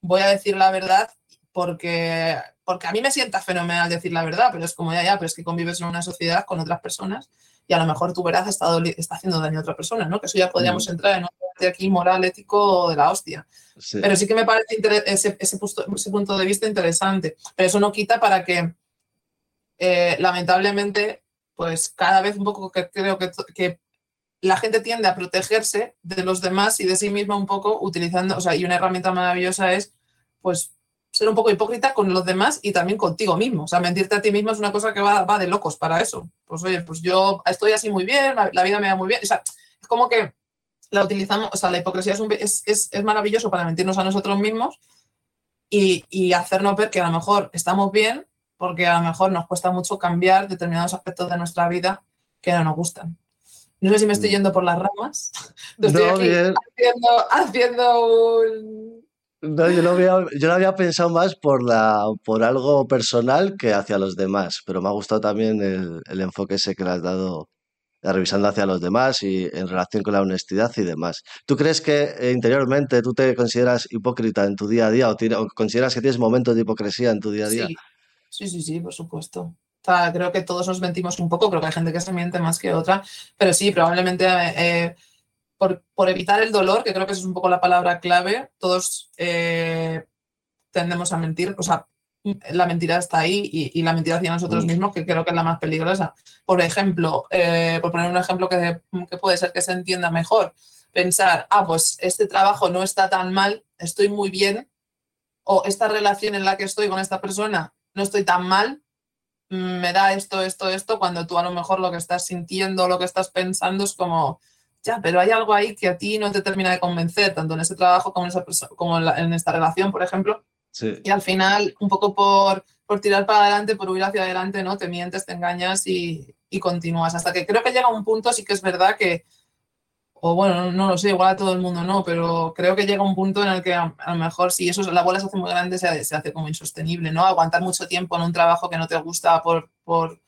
voy a decir la verdad porque, porque a mí me sienta fenomenal decir la verdad, pero es como ya, ya, pero es que convives en una sociedad con otras personas y a lo mejor tu verdad está, está haciendo daño a otra persona, ¿no? Que eso ya podríamos mm. entrar en un aquí moral, ético de la hostia. Pero sí que me parece ese, ese, punto, de vista interesante. Pero eso no quita para que, eh, lamentablemente, pues cada vez un poco que creo que, que la gente tiende a protegerse de los demás y de sí misma un poco utilizando, o sea, y una herramienta maravillosa es, pues, ser un poco hipócrita con los demás y también contigo mismo. O sea, mentirte a ti mismo es una cosa que va, va de locos para eso. Pues oye, pues yo estoy así muy bien, la, vida me va muy bien. O sea, es como que la utilizamos, o sea, la hipocresía es, un, es, es, es maravilloso para mentirnos a nosotros mismos y, y, hacernos ver que a lo mejor estamos bien porque a lo mejor nos cuesta mucho cambiar determinados aspectos de nuestra vida que no nos gustan. No sé si me estoy mm. yendo por las ramas. [laughs] Estoy aquí haciendo, haciendo un no, yo lo, había, yo lo había pensado más por, la, por algo personal que hacia los demás, pero me ha gustado también el, el enfoque ese que le has dado revisando hacia los demás y en relación con la honestidad y demás. ¿Tú crees que eh, interiormente tú te consideras hipócrita en tu día a día o, consideras que tienes momentos de hipocresía en tu día a día? Sí, sí, sí, por supuesto. O sea, creo que todos nos mentimos un poco, creo que hay gente que se miente más que otra, pero sí, probablemente eh, por, evitar el dolor, que creo que esa es un poco la palabra clave, todos eh, tendemos a mentir, o sea, la mentira está ahí y, la mentira hacia nosotros mm. mismos, que creo que es la más peligrosa. Por ejemplo, eh, por poner un ejemplo que, que, puede ser que se entienda mejor, pensar, ah, pues este trabajo no está tan mal, estoy muy bien, o esta relación en la que estoy con esta persona no estoy tan mal, me da esto, esto, esto, cuando tú a lo mejor lo que estás sintiendo, lo que estás pensando es como, ya, pero hay algo ahí que a ti no te termina de convencer, tanto en ese trabajo como en, esa como en, esta relación, por ejemplo. Y al final, un poco por, por, tirar para adelante, por huir hacia adelante, ¿no? Te mientes, te engañas y, y, continúas. Hasta que creo que llega un punto, sí que es verdad que, o bueno, no, lo sé, igual a todo el mundo no, pero creo que llega un punto en el que a, lo mejor si eso, la bola se hace muy grande, se, se, hace como insostenible, ¿no? Aguantar mucho tiempo en un trabajo que no te gusta por, por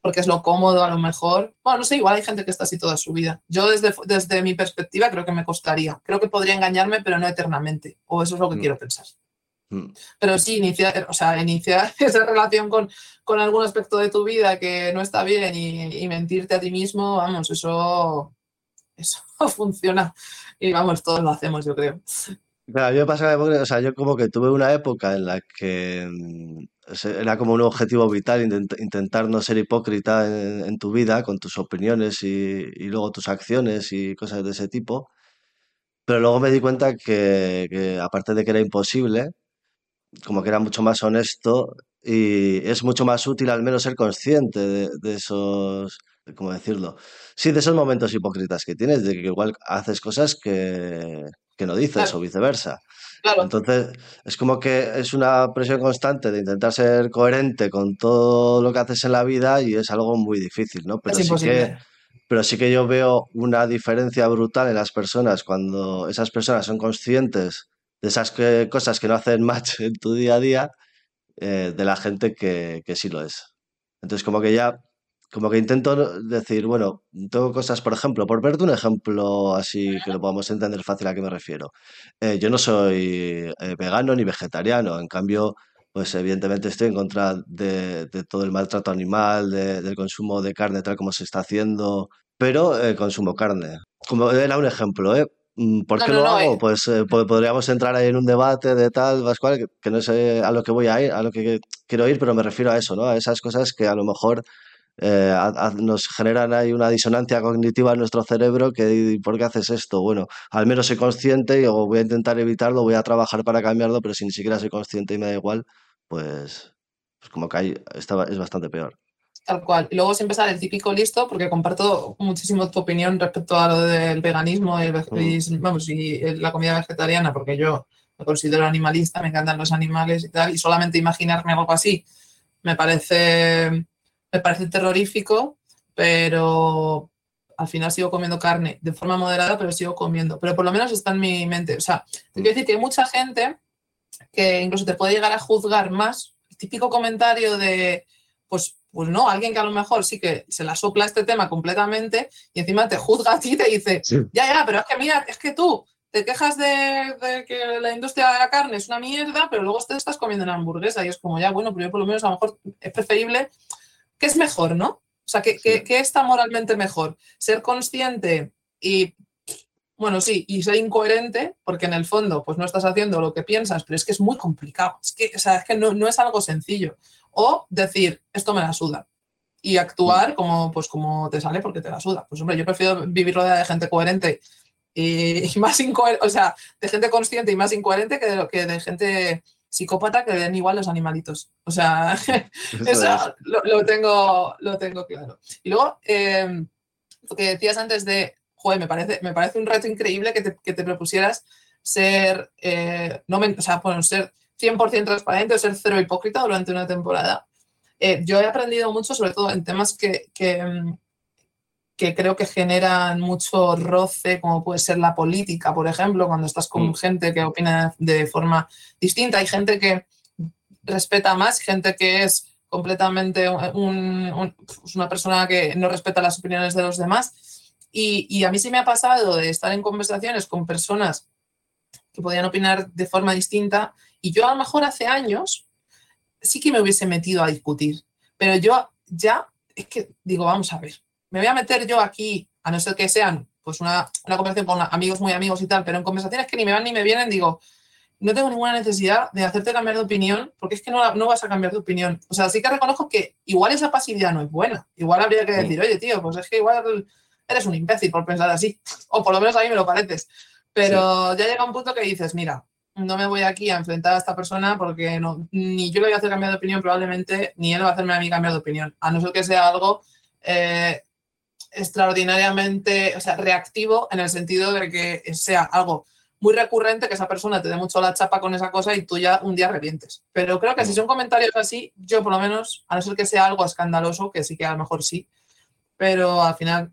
porque es lo cómodo a lo mejor. Bueno, no sé, igual hay gente que está así toda su vida. Yo desde, desde mi perspectiva creo que me costaría. Creo que podría engañarme, pero no eternamente. O eso es lo que mm. quiero pensar. Mm. Pero sí, iniciar, o sea, iniciar [laughs] esa relación con, con algún aspecto de tu vida que no está bien y, y mentirte a ti mismo, vamos, eso, eso [laughs] funciona. Y vamos, todos lo hacemos, yo creo. a mí me pasa o sea, yo como que tuve una época en la que mm, era como un objetivo vital intentar no ser hipócrita en, tu vida con tus opiniones y, luego tus acciones y cosas de ese tipo. Pero luego me di cuenta que, aparte de que era imposible, como que era mucho más honesto y es mucho más útil al menos ser consciente de, esos, ¿cómo decirlo? Sí, de esos momentos hipócritas que tienes, de que igual haces cosas que, que no dices o viceversa. Entonces, es como que es una presión constante de intentar ser coherente con todo lo que haces en la vida y es algo muy difícil, ¿no? Pero sí que, pero sí que yo veo una diferencia brutal en las personas cuando esas personas son conscientes de esas cosas que no hacen match en tu día a día, eh, de la gente que, que sí lo es. Entonces, como que ya como que intento decir, bueno, tengo cosas, por ejemplo, por verte un ejemplo así que lo podamos entender fácil a qué me refiero. Eh, yo no soy eh, vegano ni vegetariano, en cambio, pues evidentemente estoy en contra de, todo el maltrato animal, del consumo de carne tal como se está haciendo, pero consumo carne. Como era un ejemplo, ¿eh? Mm, ¿Por qué lo hago? Pues podríamos entrar ahí en un debate de tal, Pascual, que, que, no sé a lo que voy a ir, a lo que quiero ir, pero me refiero a eso, ¿no? A esas cosas que a lo mejor eh, nos generan ahí una disonancia cognitiva en nuestro cerebro que ¿por qué haces esto? Bueno, al menos soy consciente y voy a intentar evitarlo, voy a trabajar para cambiarlo, pero si ni siquiera soy consciente y me da igual, pues, pues como que ahí está, es bastante peor. Tal cual. Y luego siempre sale el típico listo, porque comparto muchísimo tu opinión respecto a lo del veganismo y, mm. vamos, y la comida vegetariana, porque yo me considero animalista, me encantan los animales y tal, y solamente imaginarme algo así me parece me parece terrorífico, pero al final sigo comiendo carne de forma moderada, pero sigo comiendo. Pero por lo menos está en mi mente. O sea, te quiero decir que hay mucha gente que incluso te puede llegar a juzgar más. El típico comentario de, pues, pues no, alguien que a lo mejor sí que se la sopla este tema completamente y encima te juzga a ti y te dice, ya, ya, pero es que mira, es que tú, te quejas de, que la industria de la carne es una mierda, pero luego te estás comiendo una hamburguesa y es como ya, bueno, pero yo por lo menos a lo mejor es preferible, ¿qué es mejor, no? O sea, ¿qué, qué está moralmente mejor? Ser consciente y bueno, sí, y ser incoherente, porque en el fondo, pues no estás haciendo lo que piensas, pero es que es muy complicado. Es que, o sea, es que no, no es algo sencillo. O decir, esto me la suda. Y actuar como, pues, como te sale porque te la suda. Pues hombre, yo prefiero vivir rodeada de gente coherente y, [laughs] más incoherente, o sea, de gente consciente y más incoherente que de, que de gente psicópata que den igual los animalitos. O sea, [laughs] eso, lo, tengo, lo tengo claro. Y luego, eh, lo que decías antes de joder, me parece, me parece un reto increíble que te, propusieras ser, eh, no, o sea, bueno, ser 100% transparente o ser cero hipócrita durante una temporada. Eh, yo he aprendido mucho, sobre todo en temas que, que, creo que generan mucho roce, como puede ser la política, por ejemplo, cuando estás con mm. gente que opina de forma distinta. Hay gente que respeta más, gente que es completamente pues una persona que no respeta las opiniones de los demás. Y, a mí sí me ha pasado de estar en conversaciones con personas que podían opinar de forma distinta y yo a lo mejor hace años sí que me hubiese metido a discutir, pero yo ya es que digo, vamos a ver, me voy a meter yo aquí, a no ser que sean pues una, una conversación con amigos muy amigos y tal, pero en conversaciones que ni me van ni me vienen, digo, no tengo ninguna necesidad de hacerte cambiar de opinión, porque es que no, no vas a cambiar de opinión. O sea, sí que reconozco que igual esa pasividad no es buena. Igual habría que decir, oye, tío, pues es que igual eres un imbécil por pensar así, [laughs] o por lo menos a mí me lo pareces. Pero ya llega un punto que dices, mira, no me voy aquí a enfrentar a esta persona porque no, ni yo le voy a hacer cambiar de opinión probablemente, ni él va a hacerme a mí cambiar de opinión, a no ser que sea algo eh, extraordinariamente, o sea, reactivo en el sentido de que sea algo muy recurrente, que esa persona te dé mucho la chapa con esa cosa y tú ya un día revientes. Pero creo que si son comentarios así, yo por lo menos, a no ser que sea algo escandaloso, que sí que a lo mejor sí, pero al final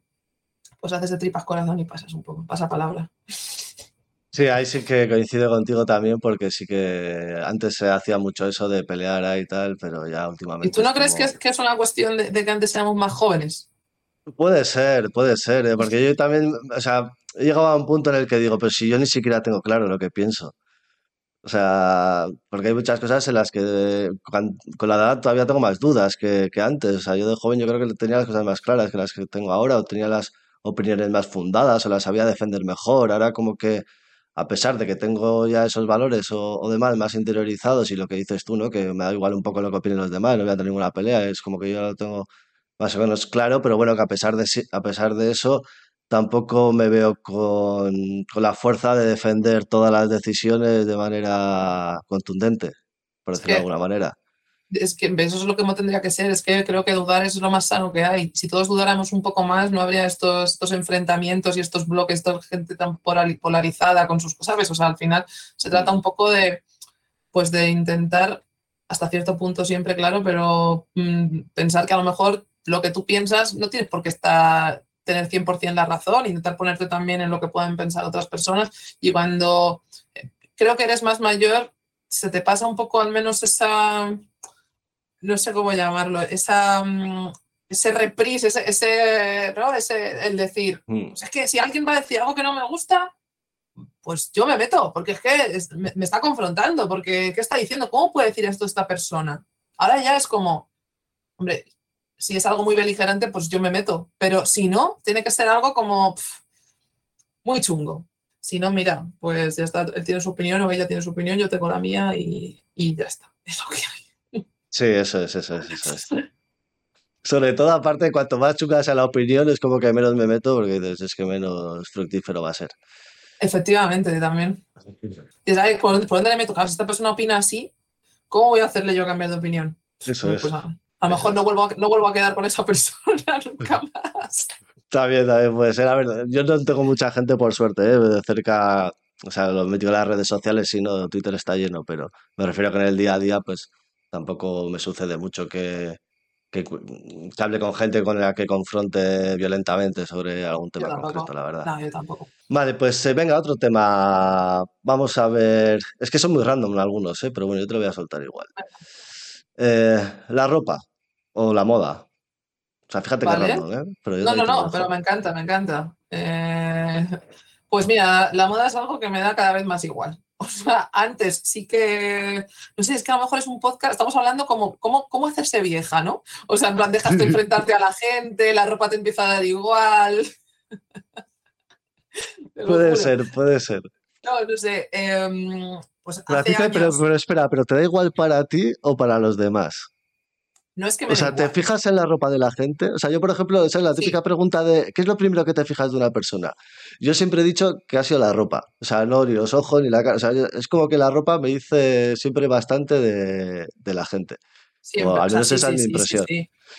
pues haces de tripas corazón y pasas un poco, pasa palabra. Sí, ahí sí que coincido contigo también, porque sí que antes se hacía mucho eso de pelear ahí y tal, pero ya últimamente. ¿Y tú no crees que, es, que, es, una cuestión de, que antes éramos más jóvenes? Puede ser, puede ser, ¿eh? porque yo también, o sea, he llegado a un punto en el que digo, pero si yo ni siquiera tengo claro lo que pienso. O sea, porque hay muchas cosas en las que con, la edad todavía tengo más dudas que, que antes. O sea, yo de joven yo creo que tenía las cosas más claras que las que tengo ahora, o tenía las opiniones más fundadas o las sabía defender mejor. Ahora como que, a pesar de que tengo ya esos valores o, demás más interiorizados y lo que dices tú, ¿no? Que me da igual un poco lo que opinen los demás, no voy a tener ninguna pelea, es como que yo lo tengo más o menos claro, pero bueno, que a pesar de, a pesar de eso, tampoco me veo con, con la fuerza de defender todas las decisiones de manera contundente, por decirlo de alguna manera es que eso es lo que tendría que ser, es que creo que dudar es lo más sano que hay. Si todos dudáramos un poco más, no habría estos, estos enfrentamientos y estos bloques, esta gente tan polarizada con sus cosas. O sea, al final se trata un poco de, pues de intentar, hasta cierto punto siempre, claro, pero mm, pensar que a lo mejor lo que tú piensas no tienes por qué estar, tener 100% la razón, intentar ponerte también en lo que pueden pensar otras personas. Y cuando eh, creo que eres más mayor, se te pasa un poco al menos esa no sé cómo llamarlo, esa, mm, ese reprise, ese, ese, ¿no? ese el decir, mm. pues es que si alguien va a decir algo que no me gusta, pues yo me meto, porque es que me, está confrontando, porque ¿qué está diciendo? ¿Cómo puede decir esto esta persona? Ahora ya es como, hombre, si es algo muy beligerante, pues yo me meto, pero si no, tiene que ser algo como muy chungo. Si no, mira, pues ya está, él tiene su opinión o ella tiene su opinión, yo tengo la mía y, y ya está, [laughs] es lo que hay. Sí, eso es, eso es, eso es. [laughs] Sobre todo, aparte, cuanto más chunga sea la opinión, es como que menos me meto, porque es que menos fructífero va a ser. Efectivamente, también. Y sabes, ¿por, dónde le meto? si esta persona opina así, ¿cómo voy a hacerle yo cambiar de opinión? Eso pues, es. a, lo mejor no vuelvo, a, no vuelvo a quedar con esa [laughs] persona nunca más. También, también puede ser. A ver, yo no tengo mucha gente, por suerte, ¿eh? de cerca. O sea, lo metido en las redes sociales, si no, Twitter está lleno, pero me refiero a que en el día a día, pues Tampoco me sucede mucho que, que, hable con gente con la que confronte violentamente sobre algún tema concreto, la verdad. No, yo tampoco. Vale, pues eh, venga, otro tema. Vamos a ver. Es que son muy random algunos, ¿eh? pero bueno, yo te lo voy a soltar igual. Eh, la ropa o la moda. O sea, fíjate que random, ¿eh? no, no, no, pero me encanta, me encanta. Pues mira, la moda es algo que me da cada vez más igual. [laughs] O sea, antes sí que, no sé, es que a lo mejor es un podcast, estamos hablando como cómo, cómo hacerse vieja, ¿no? O sea, en plan, dejas de [laughs] enfrentarte a la gente, la ropa te empieza a dar igual. [laughs] puede ser, puede ser. No, no sé. Em, pues pero, espera, ¿pero te da igual para ti o para los demás? No es que me O sea, ¿te fijas en la ropa de la gente? O sea, yo, por ejemplo, esa es la típica pregunta de ¿qué es lo primero que te fijas de una persona? Yo siempre he dicho que ha sido la ropa. O sea, no ni los ojos ni la cara. O sea, es como que la ropa me dice siempre bastante de, la gente. Siempre, o al menos esa es mi impresión.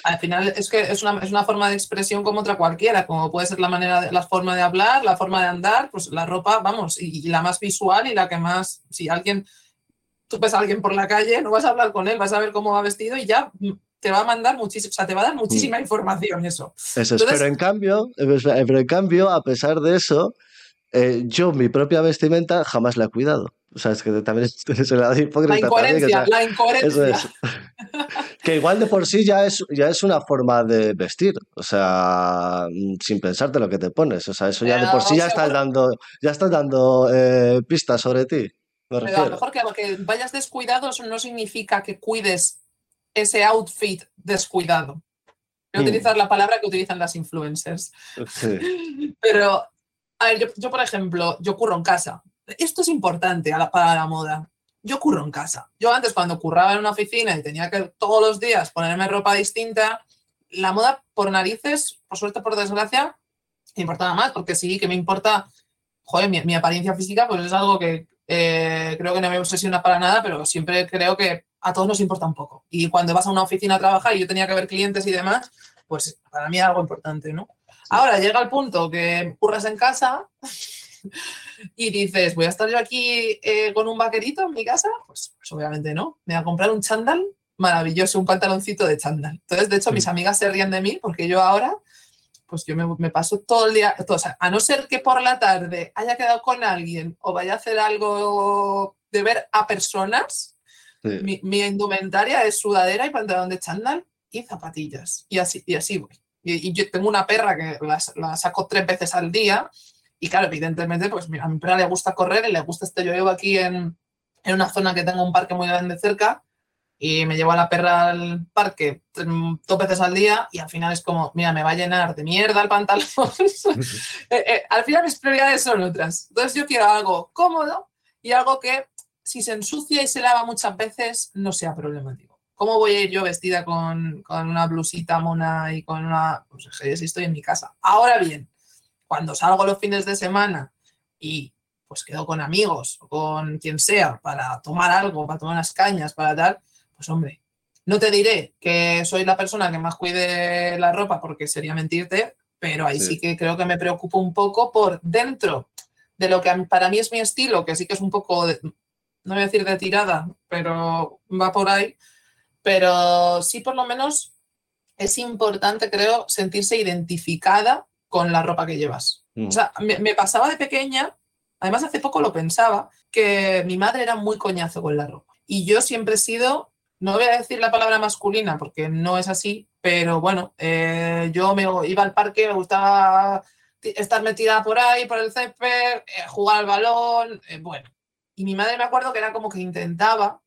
Al final es que es una, es una, forma de expresión como otra cualquiera, como puede ser la manera, de, la forma de hablar, la forma de andar, pues la ropa, vamos, y, la más visual y la que más, si alguien, tú ves a alguien por la calle, no vas a hablar con él, vas a ver cómo va vestido y ya te va a mandar muchísimo, o sea, te va a dar muchísima mm. información eso. Eso pero en cambio, pero en cambio, a pesar de eso, eh, yo mi propia vestimenta jamás la he cuidado. O sea, es que también [laughs] es, la La incoherencia, la incoherencia. que igual de por sí ya es, ya es una forma de vestir. O sea, sin pensarte lo que te pones. O sea, eso ya de por sí ya estás dando, ya estás dando eh, pistas sobre ti. pero a lo mejor que, que vayas descuidado eso no significa que cuides ese outfit descuidado. Voy a mm. utilizar la palabra que utilizan las influencers. [laughs] Pero, a ver, yo, por ejemplo, yo curro en casa. Esto es importante para la moda. Yo curro en casa. Yo antes cuando curraba en una oficina y tenía que todos los días ponerme ropa distinta, la moda por narices, por suerte, por desgracia, me importaba más, porque sí que me importa, joder, mi, apariencia física, pues es algo que eh, creo que no me obsesiona para nada, pero siempre creo que a todos nos importa un poco. Y cuando vas a una oficina a trabajar y yo tenía que ver clientes y demás, pues para mí es algo importante, ¿no? Ahora llega el punto que curras en casa [laughs] y dices, ¿voy a estar yo aquí eh, con un vaquerito en mi casa? Pues, pues, obviamente no. Me voy a comprar un chándal maravilloso, un pantaloncito de chándal. Entonces, de hecho, mis amigas se ríen de mí porque yo ahora, pues yo me, paso todo el día, o sea, a no ser que por la tarde haya quedado con alguien o vaya a hacer algo de ver a personas, mi, indumentaria es sudadera y pantalón de chándal y zapatillas. Y así, y así voy. Y, yo tengo una perra que la, saco tres veces al día. Y claro, evidentemente, pues a mi perra le gusta correr y le gusta este. Yo llevo aquí en, en una zona que tengo un parque muy grande cerca y me llevo a la perra al parque dos veces al día y al final es como, mira, me va a llenar de mierda el pantalón. [laughs] [laughs] Eh, eh, al final mis prioridades son otras. Entonces yo quiero algo cómodo y algo que si se ensucia y se lava muchas veces, no sea problemático. ¿Cómo voy a ir yo vestida con, una blusita mona y con una... Pues si estoy en mi casa. Ahora bien, cuando salgo los fines de semana y pues quedo con amigos o con quien sea para tomar algo, para tomar unas cañas, para tal, pues hombre, no te diré que soy la persona que más cuide la ropa porque sería mentirte, pero ahí sí, sí que creo que me preocupo un poco por dentro de lo que para mí es mi estilo, que sí que es un poco no voy a decir de tirada, pero va por ahí. Pero sí, por lo menos, es importante, creo, sentirse identificada con la ropa que llevas. Mm. O sea, me, pasaba de pequeña, además hace poco lo pensaba, que mi madre era muy coñazo con la ropa. Y yo siempre he sido, no voy a decir la palabra masculina porque no es así, pero bueno, eh, yo me iba al parque, me gustaba estar metida por ahí, por el césped, eh, jugar al balón, eh, bueno, y mi madre me acuerdo que era como que intentaba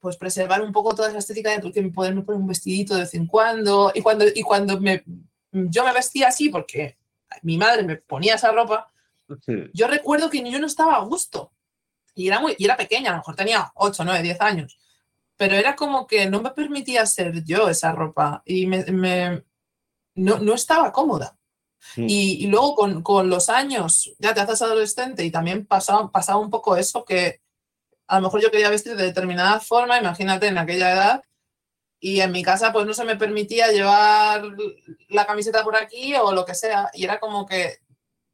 pues preservar un poco toda esa estética de que poderme poner un vestidito de vez en cuando. Y cuando, y cuando me, yo me vestía así, porque mi madre me ponía esa ropa, yo recuerdo que yo no estaba a gusto. Y era, muy, y era pequeña, a lo mejor tenía 8, 9, 10 años. Pero era como que no me permitía ser yo esa ropa. Y me, me no, no estaba cómoda. Mm. Y, luego con, los años ya te haces adolescente y también pasaba, pasaba un poco eso que a lo mejor yo quería vestir de determinada forma, imagínate en aquella edad, y en mi casa pues no se me permitía llevar la camiseta por aquí o lo que sea, y era como que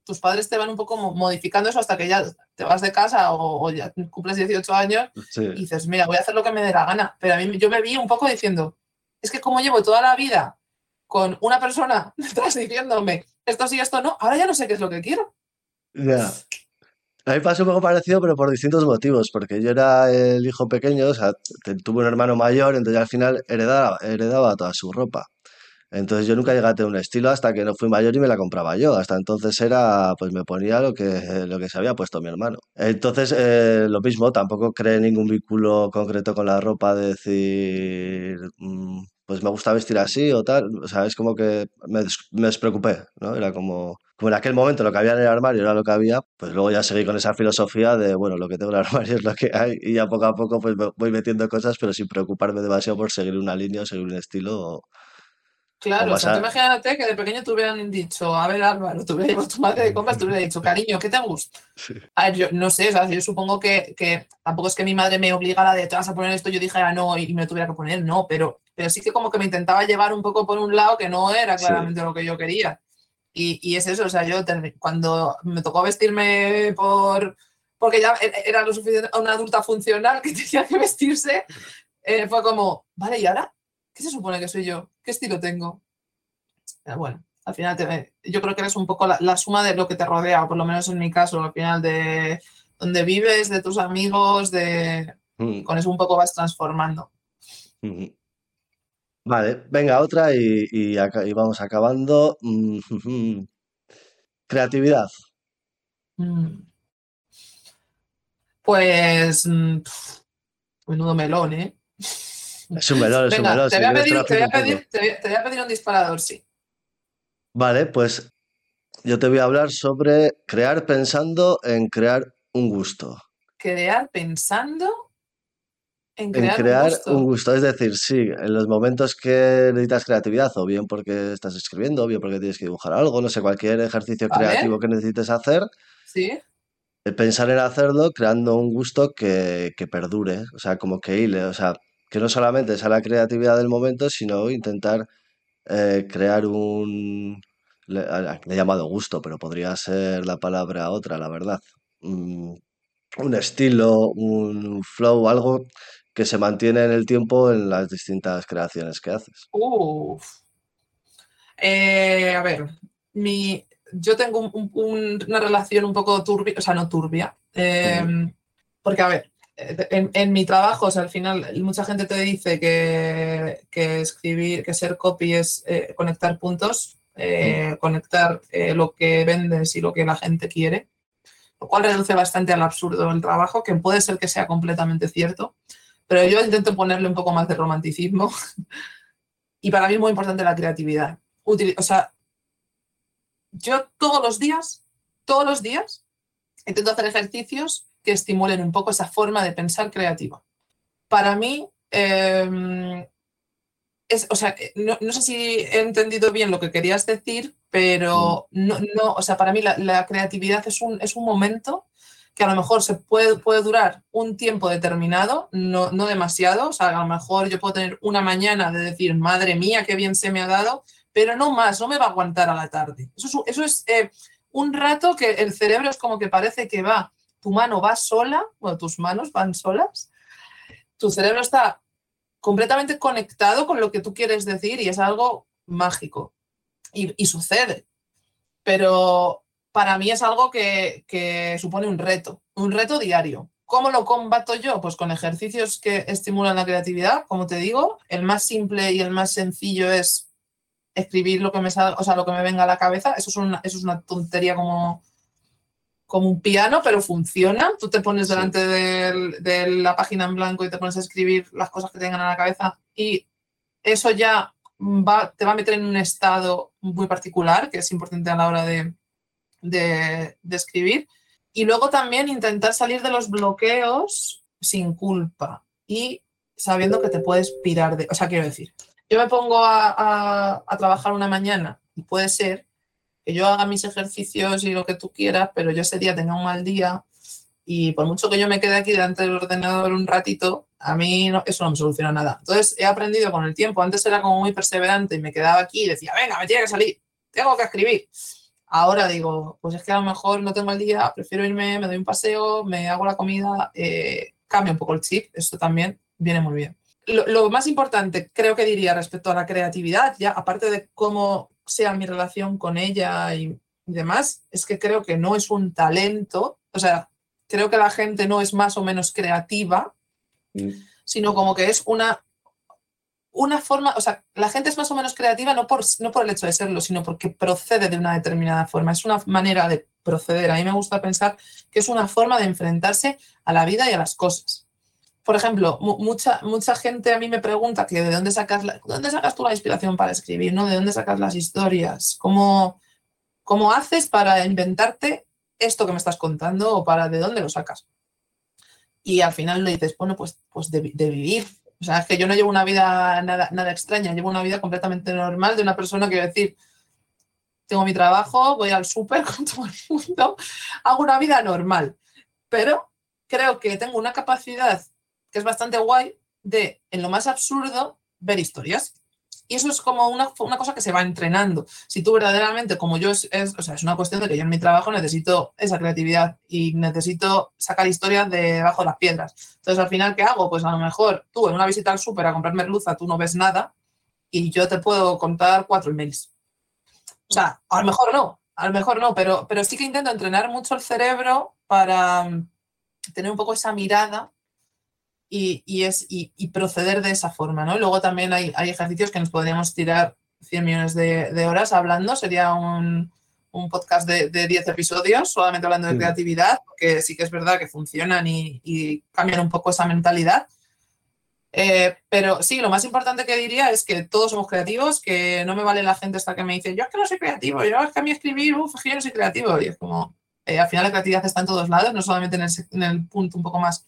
tus padres te van un poco modificando eso hasta que ya te vas de casa o, ya cumples 18 años y dices, mira, voy a hacer lo que me dé la gana. Pero a mí yo me vi un poco diciendo, es que como llevo toda la vida con una persona [laughs] detrás diciéndome esto sí, esto no, ahora ya no sé qué es lo que quiero. Ya. A mí pasó un poco parecido, pero por distintos motivos, porque yo era el hijo pequeño, o sea, tuve un hermano mayor, entonces al final heredaba, heredaba toda su ropa. Entonces yo nunca llegué a tener un estilo hasta que no fui mayor y me la compraba yo. Hasta entonces era, pues me ponía lo que, lo que se había puesto mi hermano. Entonces, eh, lo mismo, tampoco creé ningún vínculo concreto con la ropa de decir, mm, pues me gusta vestir así o tal. O sea, es como que me, me despreocupé, ¿no? Era como, como en aquel momento lo que había en el armario era lo que había, pues luego ya seguí con esa filosofía de, bueno, lo que tengo en el armario [laughs] es lo que hay y ya poco a poco pues voy metiendo cosas, pero sin preocuparme demasiado por seguir una línea o seguir un estilo. Claro, o sea, imagínate que de pequeño te hubieran dicho, a ver Álvaro, te hubiera tu madre de compras, te hubiera dicho, cariño, ¿qué te gusta? A ver, yo no sé, o sea, yo supongo que, que, tampoco es que mi madre me obligara de te vas a poner esto, yo dijera no y me lo tuviera que poner, no, pero, pero sí que como que me intentaba llevar un poco por un lado que no era claramente lo que yo quería. Y, y, es eso, o sea, yo cuando me tocó vestirme por, porque ya e, era lo suficiente, una adulta funcional que [laughs] tenía que vestirse, eh, fue como, vale, ¿y ahora? ¿Qué se supone que soy yo? ¿Qué estilo tengo? Bueno, al final te, yo creo que eres un poco la, suma de lo que te rodea, por lo menos en mi caso, al final de donde vives, de tus amigos, de mm. con eso un poco vas transformando. Mm-hmm. Vale, venga, otra y, y, vamos acabando. [laughs] Creatividad. Mm. Pues, menudo melón, ¿eh? [laughs] Es un melón, es un melón. Te voy, a pedir, un disparador, sí. Vale, pues yo te voy a hablar sobre crear pensando en crear un gusto. Crear pensando en crear, un, gusto. Es decir, sí, en los momentos que necesitas creatividad, o bien porque estás escribiendo, o bien porque tienes que dibujar algo, no sé, cualquier ejercicio creativo que necesites hacer. Sí. Eh, pensar en hacerlo creando un gusto que, que perdure, o sea, como que hile, o sea, que no solamente sea la creatividad del momento, sino intentar eh, crear un... Le, he llamado gusto, pero podría ser la palabra otra, la verdad. Mm, un estilo, un flow, algo que se mantiene en el tiempo en las distintas creaciones que haces. Eh, a ver, mi, yo tengo una relación un poco turbia, o sea, no turbia, em, porque a ver, en, mi trabajo, o sea, al final mucha gente te dice que, escribir, que ser copy es eh, conectar puntos, eh, conectar eh, lo que vendes y lo que la gente quiere, lo cual reduce bastante al absurdo el trabajo, que puede ser que sea completamente cierto, pero yo intento ponerle un poco más de romanticismo [laughs] y para mí es muy importante la creatividad. o sea, yo todos los días, todos los días, intento hacer ejercicios que estimulen un poco esa forma de pensar creativa. Para mí, em, es, o sea, no, sé si he entendido bien lo que querías decir, pero no, no o sea, para mí la, creatividad es un, es un momento que a lo mejor se puede, puede durar un tiempo determinado, no, no demasiado, o sea, a lo mejor yo puedo tener una mañana de decir, madre mía, qué bien se me ha dado, pero no más, no me va a aguantar a la tarde. Eso es, eso es eh, un rato que el cerebro es como que parece que va tu mano va sola, bueno, tus manos van solas, tu cerebro está completamente conectado con lo que tú quieres decir y es algo mágico. Y, sucede. Pero para mí es algo que, que, supone un reto, un reto diario. ¿Cómo lo combato yo? Pues con ejercicios que estimulan la creatividad, como te digo. El más simple y el más sencillo es escribir lo que me, o sea, lo que me venga a la cabeza. Eso es una, eso es una tontería como como un piano, pero funciona. Tú te pones delante de, la página en blanco y te pones a escribir las cosas que tengan en la cabeza y eso ya va, te va a meter en un estado muy particular, que es importante a la hora de, de, escribir. Y luego también intentar salir de los bloqueos sin culpa y sabiendo que te puedes pirar de... O sea, quiero decir, yo me pongo a, a trabajar una mañana y puede ser que yo haga mis ejercicios y lo que tú quieras, pero yo ese día tenga un mal día y por mucho que yo me quede aquí delante del ordenador un ratito, a mí eso no me soluciona nada. Entonces he aprendido con el tiempo, antes era como muy perseverante y me quedaba aquí y decía, venga, me tiene que salir, tengo que escribir. Ahora digo, pues es que a lo mejor no tengo el día, prefiero irme, me doy un paseo, me hago la comida, eh, cambia un poco el chip, esto también viene muy bien. Lo, lo, más importante, creo que diría respecto a la creatividad, ya aparte de cómo sea mi relación con ella y demás, es que creo que no es un talento, o sea, creo que la gente no es más o menos creativa, mm. sino como que es una, una forma, o sea, la gente es más o menos creativa no por, no por el hecho de serlo, sino porque procede de una determinada forma. Es una manera de proceder. A mí me gusta pensar que es una forma de enfrentarse a la vida y a las cosas. Por ejemplo, mucha, mucha gente a mí me pregunta que de dónde sacas, dónde sacas tú la inspiración para escribir, ¿no? ¿De dónde sacas las historias? ¿Cómo, ¿Cómo haces para inventarte esto que me estás contando o para de dónde lo sacas? Y al final le dices, bueno, pues, pues de, vivir. O sea, es que yo no llevo una vida nada, nada extraña, llevo una vida completamente normal de una persona que decir, tengo mi trabajo, voy al súper [laughs] con todo el mundo, hago una vida normal. Pero creo que tengo una capacidad que es bastante guay de, en lo más absurdo, ver historias. Y eso es como una, una, cosa que se va entrenando. Si tú verdaderamente, como yo, es, o sea, es una cuestión de que yo en mi trabajo necesito esa creatividad y necesito sacar historias de debajo de las piedras. Entonces, al final, ¿qué hago? Pues a lo mejor tú en una visita al súper a comprar merluza, tú no ves nada y yo te puedo contar cuatro emails. O sea, a lo mejor no, a lo mejor no, pero, pero sí que intento entrenar mucho el cerebro para mm, tener un poco esa mirada y, es, y, proceder de esa forma, ¿no? Luego también hay, hay ejercicios que nos podríamos tirar 100 millones de, horas hablando, sería un, un podcast de, de, 10 episodios solamente hablando de creatividad, porque sí que es verdad que funcionan y, cambian un poco esa mentalidad. Eh, pero sí, lo más importante que diría es que todos somos creativos, que no me vale la gente hasta que me dice, yo es que no soy creativo, yo es que a mí escribir, uff, yo no soy creativo. Y es como, eh, al final la creatividad está en todos lados, no solamente en el, en el punto un poco más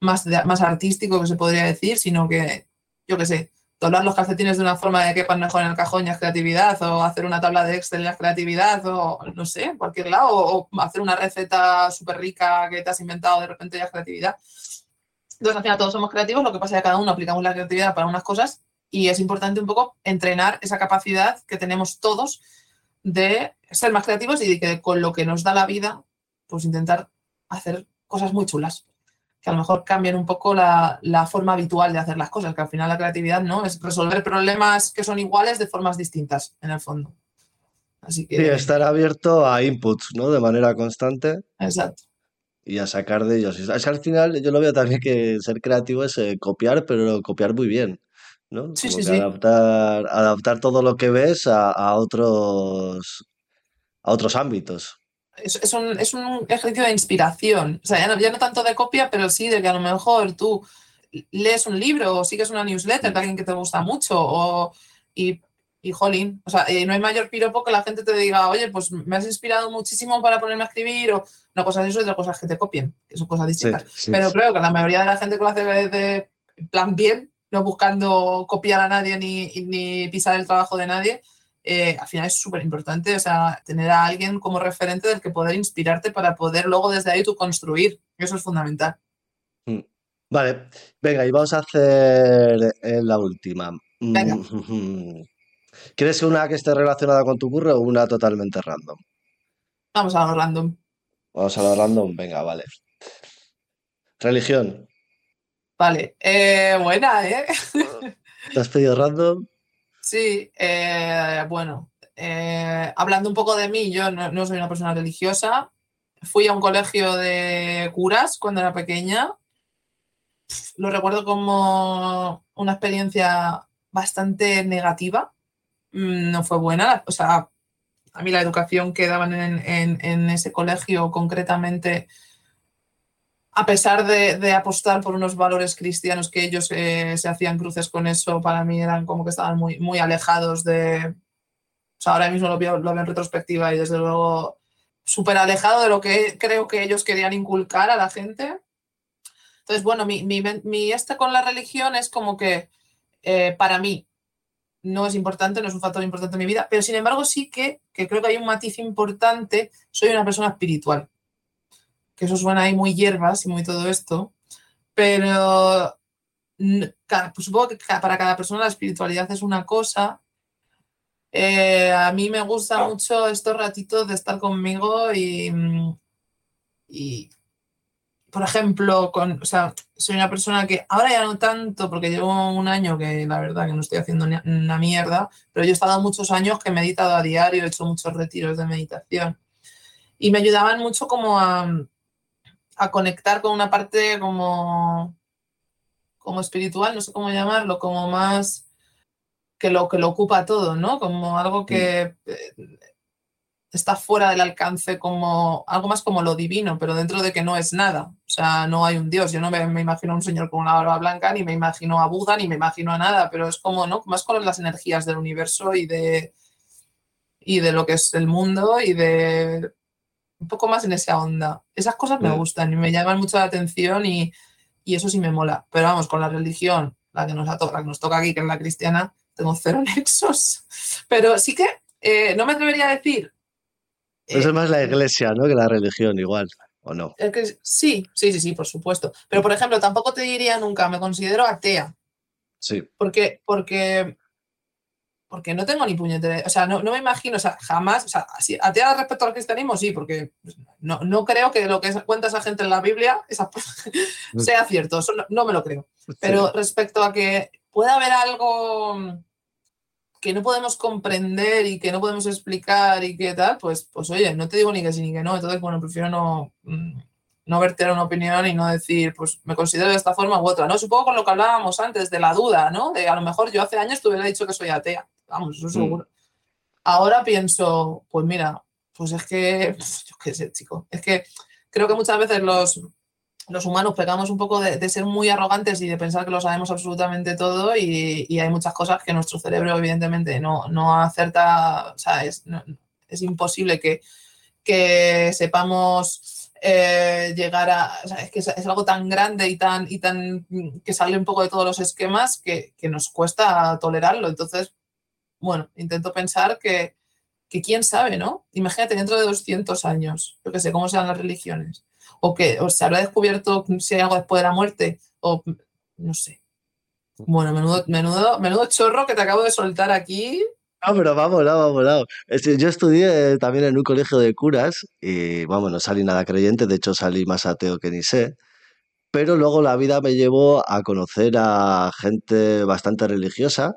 más, más artístico que se podría decir, sino que, yo qué sé, doblar los calcetines de una forma de que quepan mejor en el cajón ya es creatividad, o hacer una tabla de Excel ya es creatividad, o no sé, cualquier lado, o, hacer una receta súper rica que te has inventado de repente ya es creatividad. Entonces, al final todos somos creativos, lo que pasa es que cada uno aplicamos la creatividad para unas cosas y es importante un poco entrenar esa capacidad que tenemos todos de ser más creativos y de que con lo que nos da la vida, pues intentar hacer cosas muy chulas que a lo mejor cambian un poco la, forma habitual de hacer las cosas, que al final la creatividad no es resolver problemas que son iguales de formas distintas, en el fondo. Así que... Sí, estar abierto a inputs, ¿no? De manera constante. Exacto. Y a sacar de ellos. Es que al final yo lo veo también que ser creativo es eh, copiar, pero copiar muy bien. ¿no? Sí, sí, sí. Adaptar, adaptar todo lo que ves a, a otros, a otros ámbitos es, un, es, un, ejercicio de inspiración. O sea, ya no, ya no, tanto de copia, pero sí de que a lo mejor tú lees un libro o sigues una newsletter de alguien que te gusta mucho o, y, y jolín, o sea, eh, no hay mayor piropo que la gente te diga, oye, pues me has inspirado muchísimo para ponerme a escribir o una cosa de eso y otra cosa que te copien, que son cosas distintas. pero creo que la mayoría de la gente que lo hace de, plan bien, no buscando copiar a nadie ni, ni pisar el trabajo de nadie, eh, al final es súper importante, o sea, tener a alguien como referente del que poder inspirarte para poder luego desde ahí tú construir. Eso es fundamental. Mm. Vale, venga, y vamos a hacer eh, la última. Venga. [laughs] ¿Quieres una que esté relacionada con tu curro o una totalmente random? Vamos a lo random. Vamos a lo random, venga, vale. Religión. Vale, eh, buena, ¿eh? ¿Te has pedido random? Sí, eh, bueno, eh, hablando un poco de mí, yo no, soy una persona religiosa. Fui a un colegio de curas cuando era pequeña. Lo recuerdo como una experiencia bastante negativa. Mm, no fue buena. O sea, a mí la educación que daban en ese colegio concretamente a pesar de, apostar por unos valores cristianos que ellos eh, se hacían cruces con eso, para mí eran como que estaban muy, muy alejados de... O sea, ahora mismo lo veo, en retrospectiva y desde luego súper alejado de lo que creo que ellos querían inculcar a la gente. Entonces, bueno, mi, mi, este con la religión es como que eh, para mí no es importante, no es un factor importante en mi vida, pero sin embargo sí que, que creo que hay un matiz importante, soy una persona espiritual que eso suena ahí muy hierbas y muy todo esto, pero pues supongo que para cada persona la espiritualidad es una cosa. Eh, a mí me gusta mucho estos ratitos de estar conmigo y, y por ejemplo, con, o sea, soy una persona que ahora ya no tanto, porque llevo un año que la verdad que no estoy haciendo una mierda, pero yo he estado muchos años que he meditado a diario, he hecho muchos retiros de meditación y me ayudaban mucho como a, a conectar con una parte como, como espiritual, no sé cómo llamarlo, como más que lo, que lo ocupa todo, ¿no? Como algo que eh, está fuera del alcance, como algo más como lo divino, pero dentro de que no es nada. O sea, no hay un Dios. Yo no me, imagino a un señor con una barba blanca, ni me imagino a Buda, ni me imagino a nada, pero es como, ¿no? Más con las energías del universo y de, y de lo que es el mundo y de un poco más en esa onda. Esas cosas me gustan y me llaman mucho la atención y, y eso sí me mola. Pero vamos, con la religión, la que nos, la que nos toca aquí, que es la cristiana, tengo cero [laughs] nexos. Pero sí que eh, no me atrevería a decir. Eso es más la eh, iglesia, ¿no? Que la religión, igual, ¿o no? sí, sí, sí, sí, por supuesto. Pero, por ejemplo, tampoco te diría nunca, me considero atea. Sí. Porque, porque porque no tengo ni puñetera, o sea, no, me imagino, o sea, jamás, o sea, atea respecto al cristianismo, sí, porque no, no creo que lo que cuenta esa gente en la Biblia [laughs] sea cierto, eso no, me lo creo. Pero respecto a que pueda haber algo que no podemos comprender y que no podemos explicar y qué tal, pues, pues oye, no te digo ni que sí ni que no, entonces, bueno, prefiero no, mm, no verter una opinión y no decir, pues me considero de esta forma u otra, ¿no? Supongo con lo que hablábamos antes de la duda, ¿no? De a lo mejor yo hace años te hubiera dicho que soy atea vamos, eso mm. seguro. Ahora pienso, pues mira, pues es que, yo qué sé, chico, es que creo que muchas veces los, los humanos pegamos un poco de, ser muy arrogantes y de pensar que lo sabemos absolutamente todo y, hay muchas cosas que nuestro cerebro evidentemente no, no acerta, o sea, es, es imposible que, que sepamos eh, llegar a, o sea, es que es, algo tan grande y tan, y tan que sale un poco de todos los esquemas que, que nos cuesta tolerarlo. Entonces, bueno, intento pensar que, que quién sabe, ¿no? Imagínate dentro de 200 años, yo qué sé, cómo sean las religiones, o que o se habrá descubierto si hay algo después de la muerte, o no sé. Bueno, menudo, menudo, menudo chorro que te acabo de soltar aquí. No, pero vamos, vamos, vamos. Yo estudié también en un colegio de curas y, vamos, no salí nada creyente, de hecho salí más ateo que ni sé. Pero luego la vida me llevó a conocer a gente bastante religiosa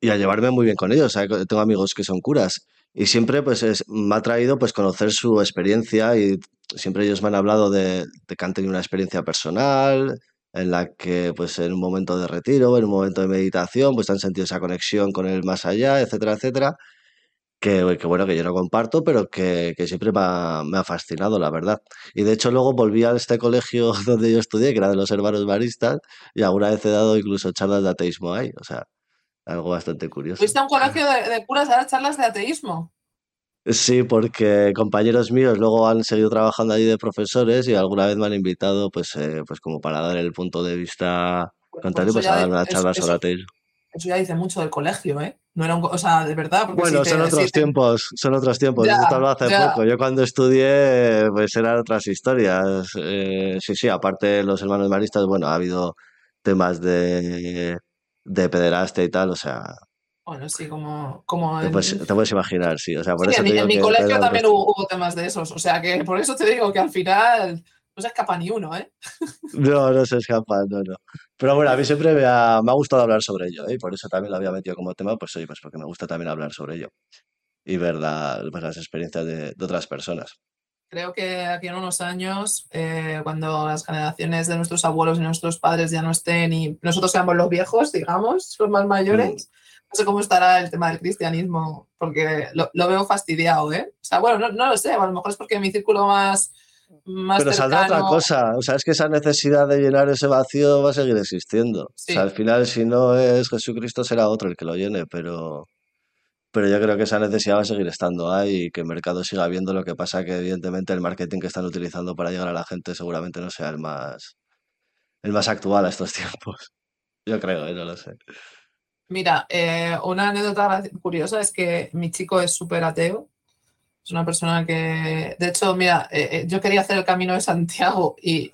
y a llevarme muy bien con ellos. tengo amigos que son curas y siempre pues me ha traído pues conocer su experiencia y siempre ellos me han hablado de, que han tenido una experiencia personal en la que pues en un momento de retiro, en un momento de meditación, pues han sentido esa conexión con el más allá, etcétera, etcétera. Que, bueno, que yo no comparto, pero que, siempre me ha, me ha, fascinado, la verdad. Y de hecho luego volví a este colegio [laughs] donde yo estudié, que era de los hermanos maristas, y alguna vez he dado incluso charlas de ateísmo ahí. O sea, algo bastante curioso. ¿Fuiste a un colegio de, curas a dar charlas de ateísmo? Sí, porque compañeros míos luego han seguido trabajando allí de profesores y alguna vez me han invitado, pues, eh, pues como para dar el punto de vista contrario, pues, a dar una charla sobre ateísmo. Eso ya dice mucho del colegio, ¿eh? No era un, o sea, de verdad. Bueno, son, otros tiempos, son otros tiempos, hace poco. Yo cuando estudié, pues eran otras historias. Eh, sí, sí, aparte los hermanos maristas, bueno, ha habido temas de de pederasta y tal, o sea. Bueno, sí, como. como te, puedes, imaginar, sí. O sea, por eso en, mi colegio también hubo, temas de esos. O sea, que por eso te digo que al final no se escapa ni uno, ¿eh? [laughs] No, no se escapa, no, no. Pero bueno, a mí siempre me ha, me ha gustado hablar sobre ello, ¿eh? y por eso también lo había metido como tema, pues oye, pues porque me gusta también hablar sobre ello y ver pues, las experiencias de, de otras personas. Creo que aquí en unos años, eh, cuando las generaciones de nuestros abuelos y nuestros padres ya no estén y nosotros seamos los viejos, digamos, los más mayores, mm. no sé cómo estará el tema del cristianismo, porque lo, veo fastidiado, ¿eh? O sea, bueno, no, lo sé, a lo mejor es porque mi círculo más... más Pero saldrá otra cosa, o sea, es que esa necesidad de llenar ese vacío va a seguir existiendo. O sea, al final, si no es Jesucristo, será otro el que lo llene, pero pero yo creo que esa necesidad va a seguir estando ahí y que el mercado siga viendo lo que pasa que evidentemente el marketing que están utilizando para llegar a la gente seguramente no sea el más el más actual a estos [laughs] tiempos. Yo creo, ¿eh? no lo sé. Mira, eh, una anécdota curiosa es que mi chico es súper ateo. Es una persona que, de hecho, mira, eh, yo quería hacer el camino de Santiago y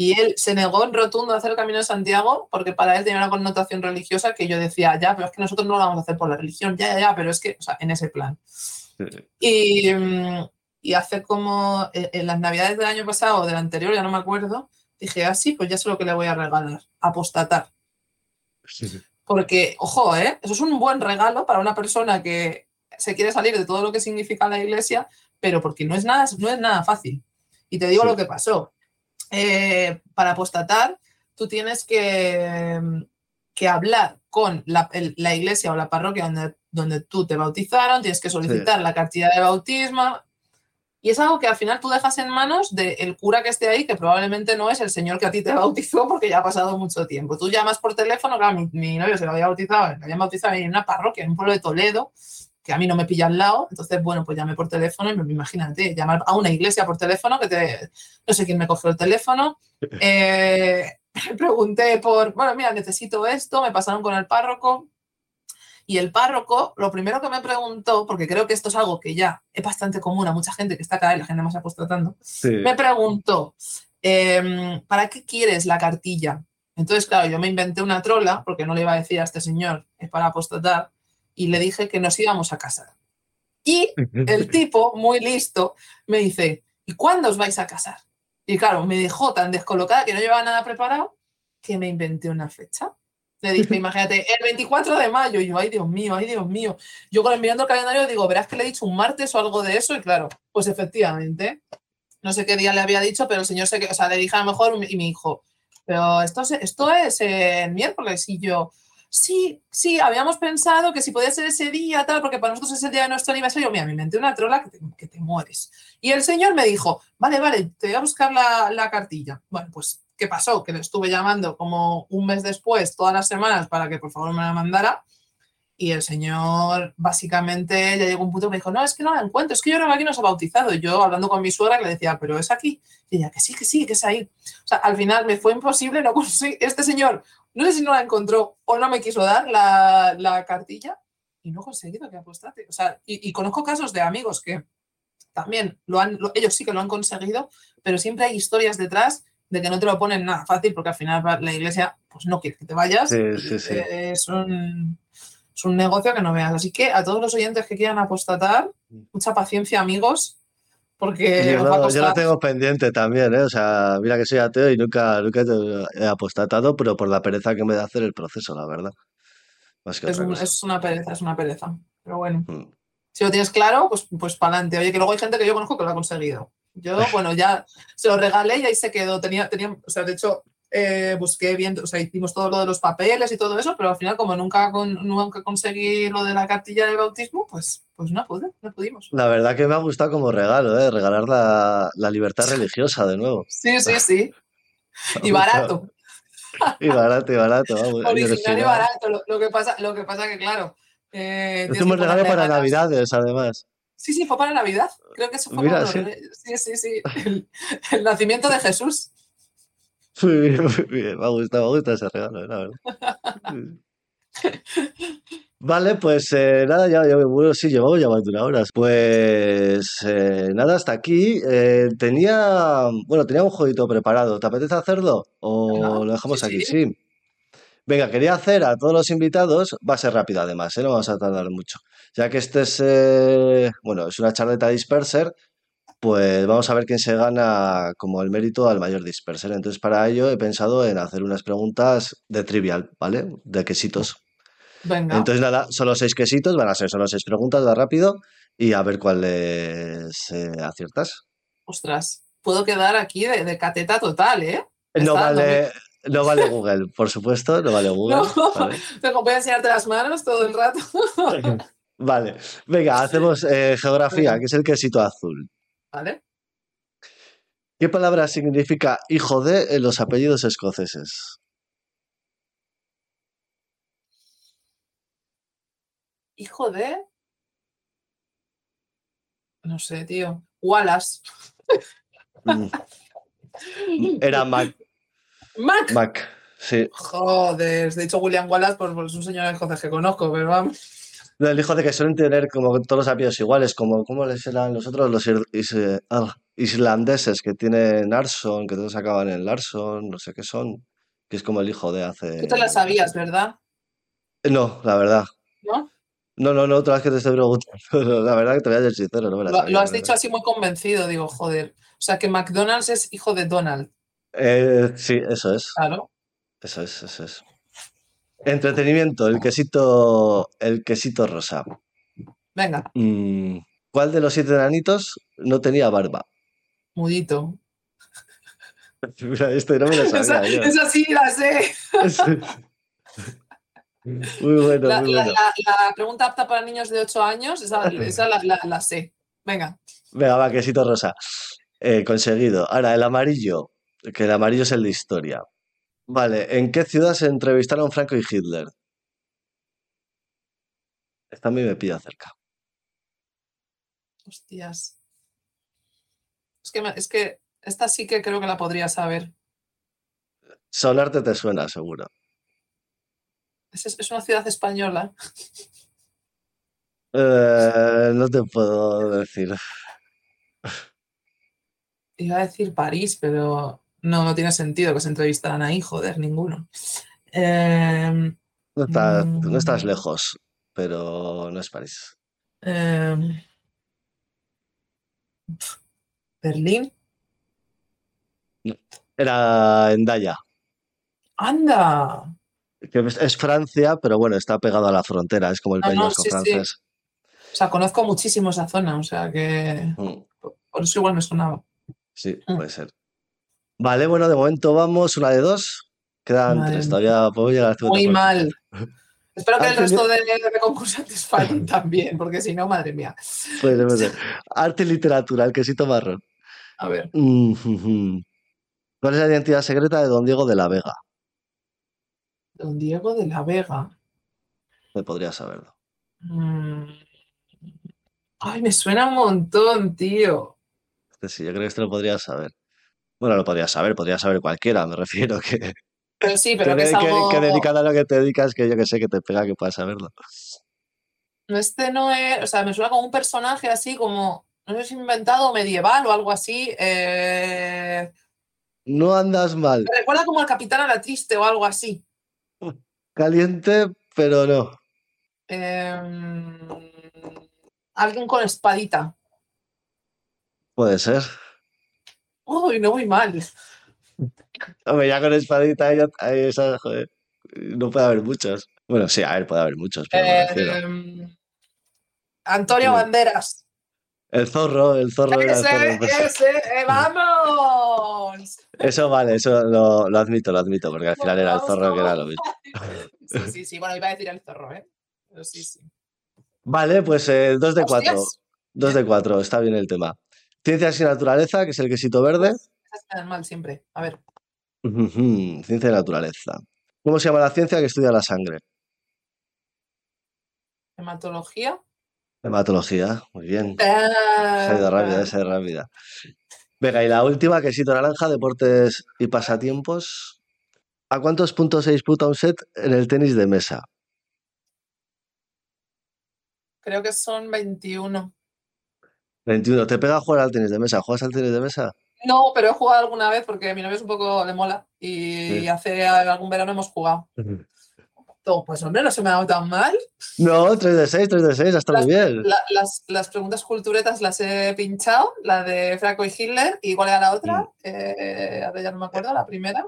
y él se negó en rotundo a hacer el Camino de Santiago porque para él tenía una connotación religiosa que yo decía, ya, pero es que nosotros no lo vamos a hacer por la religión, ya, ya, ya, pero es que, o sea, en ese plan. Y, mm, y hace como eh, en las navidades del año pasado o del anterior, ya no me acuerdo, dije, ah, sí, pues ya sé lo que le voy a regalar, apostatar. Porque, ojo, ¿eh? eso es un buen regalo para una persona que se quiere salir de todo lo que significa la iglesia, pero porque no es nada, no es nada fácil. Y te digo lo que pasó. Eh, para apostatar, tú tienes que, que hablar con la, el- la iglesia o la parroquia donde, donde tú te bautizaron, tienes que solicitar la cartilla de bautismo. Y es algo que al final tú dejas en manos del cura que esté ahí, que probablemente no es el señor que a ti te [laughs] bautizó porque ya ha pasado mucho tiempo. Tú llamas por teléfono, claro, mi, mi novio se lo había bautizado, lo habían bautizado en una parroquia, en un pueblo de Toledo, que a mí no me pilla al lado. Entonces, bueno, pues llamé por teléfono y me- imagínate, llamar a una iglesia por teléfono, que te, no sé quién me cogió el teléfono. [laughs] Eh, [laughs] pregunté por, bueno, mira, necesito esto, me pasaron con el párroco. Y el párroco, lo primero que me preguntó, porque creo que esto es algo que ya es bastante común a mucha gente que está cada vez la gente más apostatando, Sí. me preguntó, em, ¿para qué quieres la cartilla? Entonces, claro, yo me inventé una trola, porque no le iba a decir a este señor, es para apostatar, y le dije que nos íbamos a casar. Y [laughs] el tipo, muy listo, me dice, ¿y cuándo os vais a casar? Y claro, me dejó tan descolocada que no llevaba nada preparado que me inventé una fecha. Le dije, [laughs] imagínate, el 24 de mayo. Y yo, ay, Dios mío, ay, Dios mío. Yo con el mirando el calendario digo, verás que le he dicho un martes o algo de eso. Y claro, pues efectivamente, no sé qué día le había dicho, pero el señor se que, o sea, le dije a lo mejor y me dijo, pero esto, es- esto es el miércoles. Y yo, sí, sí, habíamos pensado que si podía ser ese día, tal, porque para nosotros es el día de nuestro aniversario. Mira, me inventé una trola que te, que te mueres. Y el señor me dijo, vale, vale, te voy a buscar la, la cartilla. Bueno, pues, ¿qué pasó? Que le estuve llamando como un mes después, todas las semanas, para que por favor me la mandara. Y el señor, básicamente, ya llegó un punto que me dijo, no, es que no la encuentro, es que yo creo que aquí no se ha bautizado. Yo, hablando con mi suegra, le decía, pero es aquí. Y ella, que sí, que sí, que es ahí. O sea, al final me fue imposible, no conseguí. Este señor, no sé si no la encontró o no me quiso dar la, la cartilla y no he conseguido que apostate. O sea, y, y conozco casos de amigos que también lo han, lo- ellos sí que lo han conseguido, pero siempre hay historias detrás de que no te lo ponen nada fácil porque al final la iglesia pues no quiere que te vayas. Sí, y, sí, sí. Es, un, es un negocio que no veas. Así que a todos los oyentes que quieran apostatar, mucha paciencia, amigos, porque Yo a lo, yo lo costar. tengo pendiente también, ¿eh? O sea, mira que soy ateo y nunca, nunca he apostatado, pero por la pereza que me da hacer el proceso, la verdad. Más que Es, otra un- cosa. es una pereza, es una pereza. Pero bueno, Mm. si lo tienes claro, pues, pues para adelante. Oye, que luego hay gente que yo conozco que lo ha conseguido. Yo, [laughs] bueno, ya se lo regalé y ahí se quedó. Tenía, tenía, o sea, de hecho, eh, busqué bien, o sea, hicimos todo lo de los papeles y todo eso, pero al final, como nunca, con- nunca conseguí lo de la cartilla de bautismo, pues, pues no pude, no pudimos. La verdad que me ha gustado como regalo, ¿eh? Regalar la, la libertad religiosa de nuevo. [laughs] Sí, sí, sí. [laughs] Y barato. Y barato, y barato. vamos, Original y barato. Lo, lo que pasa, lo que pasa que, claro. eh, que regalo para ganas. Navidades, además. Sí, sí, fue para Navidad. Creo que eso fue Mira, para sí. Sí, sí, sí. El, el nacimiento de Jesús. Muy bien, muy bien. Me ha gustado, me gusta ese regalo, la verdad. Vale, pues eh, nada, ya, ya, bueno, sí, llevamos ya más de una hora. Pues eh, nada, hasta aquí. Eh, tenía, bueno, tenía un jueguito preparado. ¿Te apetece hacerlo? ¿O lo dejamos sí, aquí? sí. Sí. Venga, quería hacer a todos los invitados, va a ser rápido además. No vamos a tardar mucho. Ya que este es, bueno, es una charleta disperser, pues vamos a ver quién se gana como el mérito al mayor disperser. Entonces, para ello he pensado en hacer unas preguntas de trivial, ¿vale? De quesitos. Venga. Entonces, nada, solo seis quesitos, van a ser solo seis preguntas, va rápido y a ver cuáles eh, aciertas. Ostras, puedo quedar aquí de, de cateta total, ¿eh? No vale, no vale Google, por supuesto, no vale [laughs] Google. No. ¿vale? Tengo voy a enseñarte las manos todo el rato. [laughs] [laughs] Vale, venga, hacemos eh, geografía, que es el quesito azul. ¿Vale? ¿Qué palabra significa hijo de en los apellidos escoceses? Hijo de. No sé, tío. Wallace. Mm, [laughs] Era Mac, Mac. Mac, sí. Joder, de hecho William Wallace, pues, pues es un señor escocés que conozco, pero vamos. No, el hijo de que suelen tener como todos los apellidos iguales, como ¿cómo les eran los otros? Los is- eh, ah, islandeses que tienen Arson, que todos acaban en Larson, no sé qué son, que es como el hijo de hace... Tú te la sabías, ¿verdad? No, la verdad. ¿No? No, no, no, otra vez que te estoy preguntando. [laughs] La verdad que te voy a ser sincero, no me la Lo, sabía, lo has dicho así muy convencido, digo, joder. O sea que McDonald's es hijo de Donald. Eh, sí, eso es. claro. Eso es, eso es. Entretenimiento, el quesito, el quesito rosa. Venga, Mm, ¿Cuál de los siete enanitos no tenía barba? mudito. [laughs] Mira, este no me lo Esa, sabía yo. esa sí la sé. [laughs] Muy bueno, La, muy la- bueno. la- la pregunta apta para niños de 8 años, esa, [laughs] esa la sé. Venga. Venga, va, quesito rosa. Eh, conseguido. Ahora, el amarillo, que el amarillo es el de historia. Vale, ¿en qué ciudad se entrevistaron Franco y Hitler? Esta a mí me pilla cerca. Hostias. Es que, me- es que esta sí que creo que la podría saber. Sonarte te suena, seguro. Es, es una ciudad española. Eh, no te puedo decir. Iba a decir París, pero no, no tiene sentido que se entrevistaran ahí, joder, ninguno. Em, No estás, no estás Mm. lejos, pero no es París. em, Berlín. Era en Daya, ¡Anda! que es, Francia, pero bueno, está pegado a la frontera, es como el No, País no, sí, sí. francés. O sea, conozco muchísimo esa zona, o sea que Mm, por eso igual me sonaba. Sí, Mm. puede ser. Vale, bueno, de momento vamos una de dos. Quedan Madre tres, todavía puedo llegar a la Muy mal. Espero que el Arte- resto de, de concursantes fallen [laughs] también, porque si no, madre mía. Puede ser. [laughs] Arte y literatura, el quesito marrón. A ver. ¿Cuál es la identidad secreta de Don Diego de la Vega? don Diego de la Vega. Me podría saberlo. Mm. Ay, me suena un montón, tío. Este sí, yo creo que este lo podría saber. Bueno, lo podría saber, podría saber cualquiera, me [laughs] refiero que, Pero sí, pero que, que es de- que- algo. que dedicado a lo que te dedicas, que yo que sé que te pega que puedas saberlo. Este no es. O sea, me suena como un personaje así como. No sé si inventado medieval o algo así. eh, No andas mal. Me recuerda como al Capitán a la Triste o algo así. [laughs] Caliente, pero no. Em, alguien con espadita. Puede ser. Uy, no muy mal. Hombre, ya con espadita, ya, esa, joder, no puede haber muchos. Bueno, sí, a ver, puede haber muchos, pero. Em, Antonio. Banderas. El zorro, el zorro era el zorro. Ese, pues. ese, eh, vamos. Eso vale, eso lo, lo admito, lo admito, porque al final era el zorro que era lo mismo. Sí, sí, sí. Bueno, iba a decir el zorro, ¿eh? Pero sí, sí. Vale, pues eh, dos de cuatro. Hostias, Dos de cuatro, está bien el tema. Ciencias y naturaleza, que es el quesito verde. esas quedan mal siempre. A ver. Ciencia y naturaleza. ¿Cómo se llama la ciencia que estudia la sangre? Hematología. Hematología, muy bien. Se ha ido rápida, se ha ido rápida. Venga, y la última, quesito naranja, deportes y pasatiempos. ¿A cuántos puntos se disputa un set en el tenis de mesa? Creo que son 21. 21. ¿Te pega jugar al tenis de mesa? ¿Juegas al tenis de mesa? No, pero he jugado alguna vez porque a mi novio es un poco le mola y Sí. hace algún verano hemos jugado. Todo, pues hombre, no se me ha dado tan mal. No, 3 de 6, 3 de 6, está muy bien. La- las, las preguntas culturetas las he pinchado, la de Franco y Hitler, y cuál era la otra, Mm. Eh, ahora ya no me acuerdo, la primera.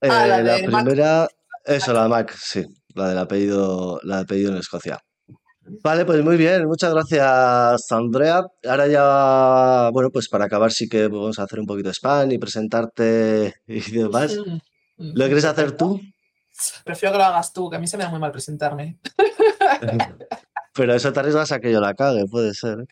Eh, Ah, la la de Mac. primera, eso, la Mac, sí, la del apellido, la del apellido en Escocia. Vale, pues muy bien, muchas gracias, Andrea. Ahora ya, bueno, pues para acabar sí que vamos a hacer un poquito de spam y presentarte [laughs] y demás. ¿Lo quieres hacer tú? Prefiero que lo hagas tú, que a mí se me da muy mal presentarme. [laughs] Pero eso te arriesgas a que yo la cague, puede ser. ¿eh?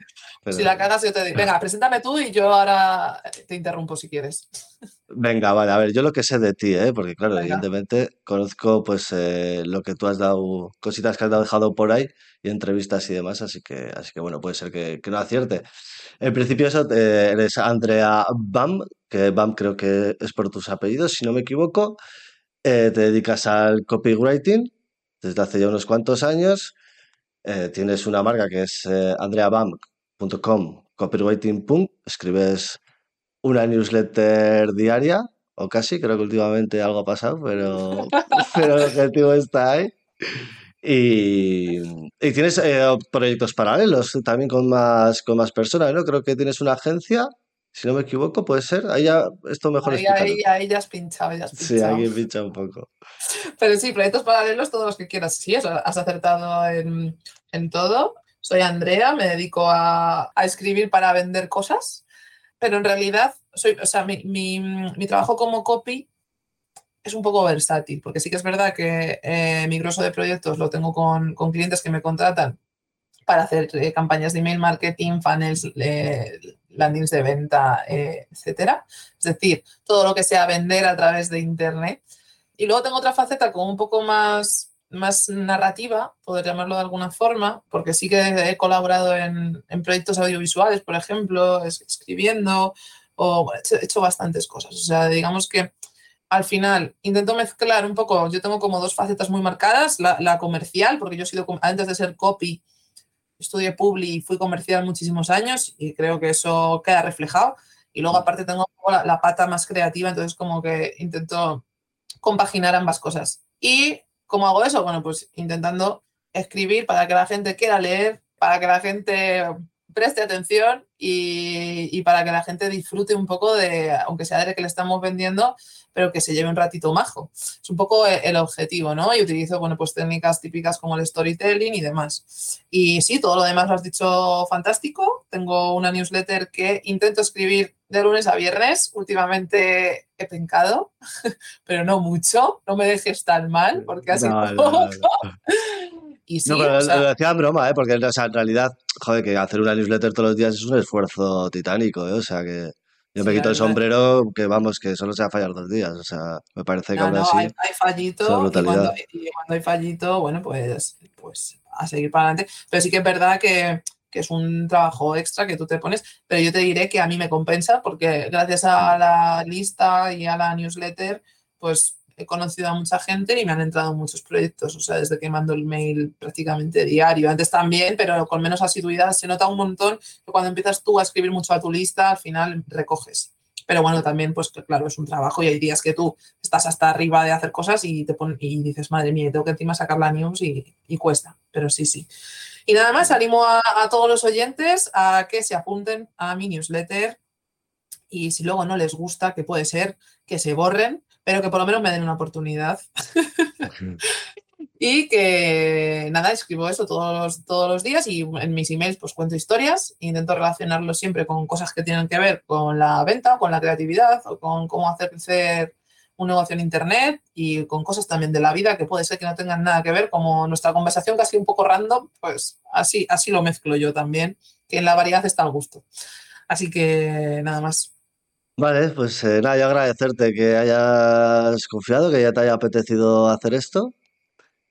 Pero- Si la cagas, yo te digo, venga, preséntame tú y yo ahora te interrumpo si quieres. [laughs] Venga, vale, a ver, yo lo que sé de ti, ¿eh? Porque claro, Venga. evidentemente conozco pues eh, lo que tú has dado, cositas que has dejado por ahí y entrevistas y demás, así que, así que bueno, puede ser que, que no acierte. En principio eso, eh, eres Andrea Bam, que Bam creo que es por tus apellidos, si no me equivoco. Eh, te dedicas al copywriting desde hace ya unos cuantos años. Eh, tienes una marca que es eh, andreabam.com, copywriting. Escribes una newsletter diaria, o casi, creo que últimamente algo ha pasado, pero, [laughs] pero el objetivo está ahí. Y, y tienes eh, proyectos paralelos también con más, con más personas, ¿no? Creo que tienes una agencia, si no me equivoco, puede ser. Ahí ya, esto mejor Ahí, ahí, ahí ya has pinchado, ya has Sí, pinchado. aquí pincha un poco. [laughs] Pero sí, proyectos paralelos, todos los que quieras. Sí, eso, has acertado en, en todo. Soy Andrea, me dedico a, a escribir para vender cosas, pero en realidad, soy, o sea, mi, mi- mi trabajo como copy es un poco versátil, porque sí que es verdad que eh, mi grosso de proyectos lo tengo con, con clientes que me contratan para hacer eh, campañas de email marketing, funnels, eh, landings de venta, eh, etcétera. Es decir, todo lo que sea vender a través de Internet. Y luego tengo otra faceta como un poco más, más narrativa, poder llamarlo de alguna forma, porque sí que he colaborado en, en proyectos audiovisuales, por ejemplo, escribiendo, o he hecho bastantes cosas. O sea, digamos que al final intento mezclar un poco, yo tengo como dos facetas muy marcadas, la, la comercial, porque yo he sido, antes de ser copy, estudié Publi y fui comercial muchísimos años y creo que eso queda reflejado. Y luego aparte tengo la, la, pata más creativa, entonces como que intento compaginar ambas cosas. ¿Y cómo hago eso? Bueno, pues intentando escribir para que la gente quiera leer, para que la gente preste atención y, y, para que la gente disfrute un poco de, aunque sea de que le estamos vendiendo, pero que se lleve un ratito majo. Es un poco el objetivo, ¿no? Y utilizo, bueno, pues técnicas típicas como el storytelling y demás. Y sí, todo lo demás lo has dicho fantástico. Tengo una newsletter que intento escribir de lunes a viernes. Últimamente he pencado, [laughs] pero no mucho. No me dejes tan mal, porque así no, no, no, y sí, no, pero o sea, lo decía en broma, ¿eh? porque o sea, en realidad, joder, que hacer una newsletter todos los días es un esfuerzo titánico, ¿eh? o sea, que yo sí, me quito el sombrero, que vamos, que solo se va a fallar dos días, o sea, me parece que no, aún no, así... Hay, hay fallito, y cuando, y cuando, hay fallito, bueno, pues, pues a seguir para adelante, pero sí que es verdad que, que es un trabajo extra que tú te pones, pero yo te diré que a mí me compensa, porque gracias a la lista y a la newsletter, pues he conocido a mucha gente y me han entrado muchos proyectos, o sea, desde que mando el mail prácticamente diario. Antes también, pero con menos asiduidad. Se nota un montón que cuando empiezas tú a escribir mucho a tu lista, al final recoges. Pero bueno, también, pues claro, es un trabajo y hay días que tú estás hasta arriba de hacer cosas y te pon y dices, madre mía, tengo que encima sacar la news y, y cuesta. Pero sí, sí. Y nada más, animo a, a todos los oyentes a que se apunten a mi newsletter y si luego no les gusta, que puede ser que se borren, pero que por lo menos me den una oportunidad. [laughs] y que nada, escribo eso todos los, todos los días y en mis emails pues cuento historias, intento relacionarlo siempre con cosas que tienen que ver con la venta, con la creatividad o con cómo hacer crecer un negocio en internet y con cosas también de la vida que puede ser que no tengan nada que ver, como nuestra conversación casi un poco random, pues así, así lo mezclo yo también, que en la variedad está el gusto. Así que nada más. Vale, pues eh, nada, yo agradecerte que hayas confiado, que ya te haya apetecido hacer esto.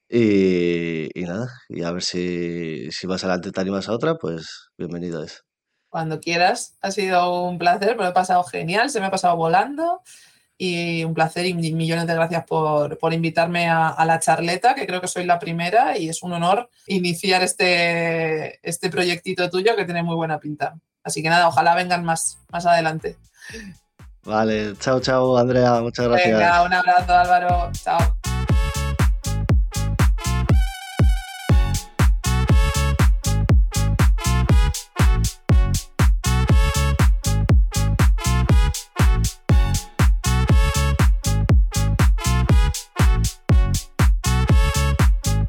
Y, nada, y a ver si, si más adelante te animas a otra, pues bienvenido es. Cuando quieras, ha sido un placer, me lo he pasado genial, se me ha pasado volando y un placer y millones de gracias por, por invitarme a, a, la charleta, que creo que soy la primera y es un honor iniciar este, este proyectito tuyo que tiene muy buena pinta. Así que nada, ojalá vengan más, más adelante. Vale, chao, chao, Andrea, muchas gracias. Venga, un abrazo, Álvaro, chao.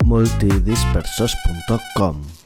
multidispersos.com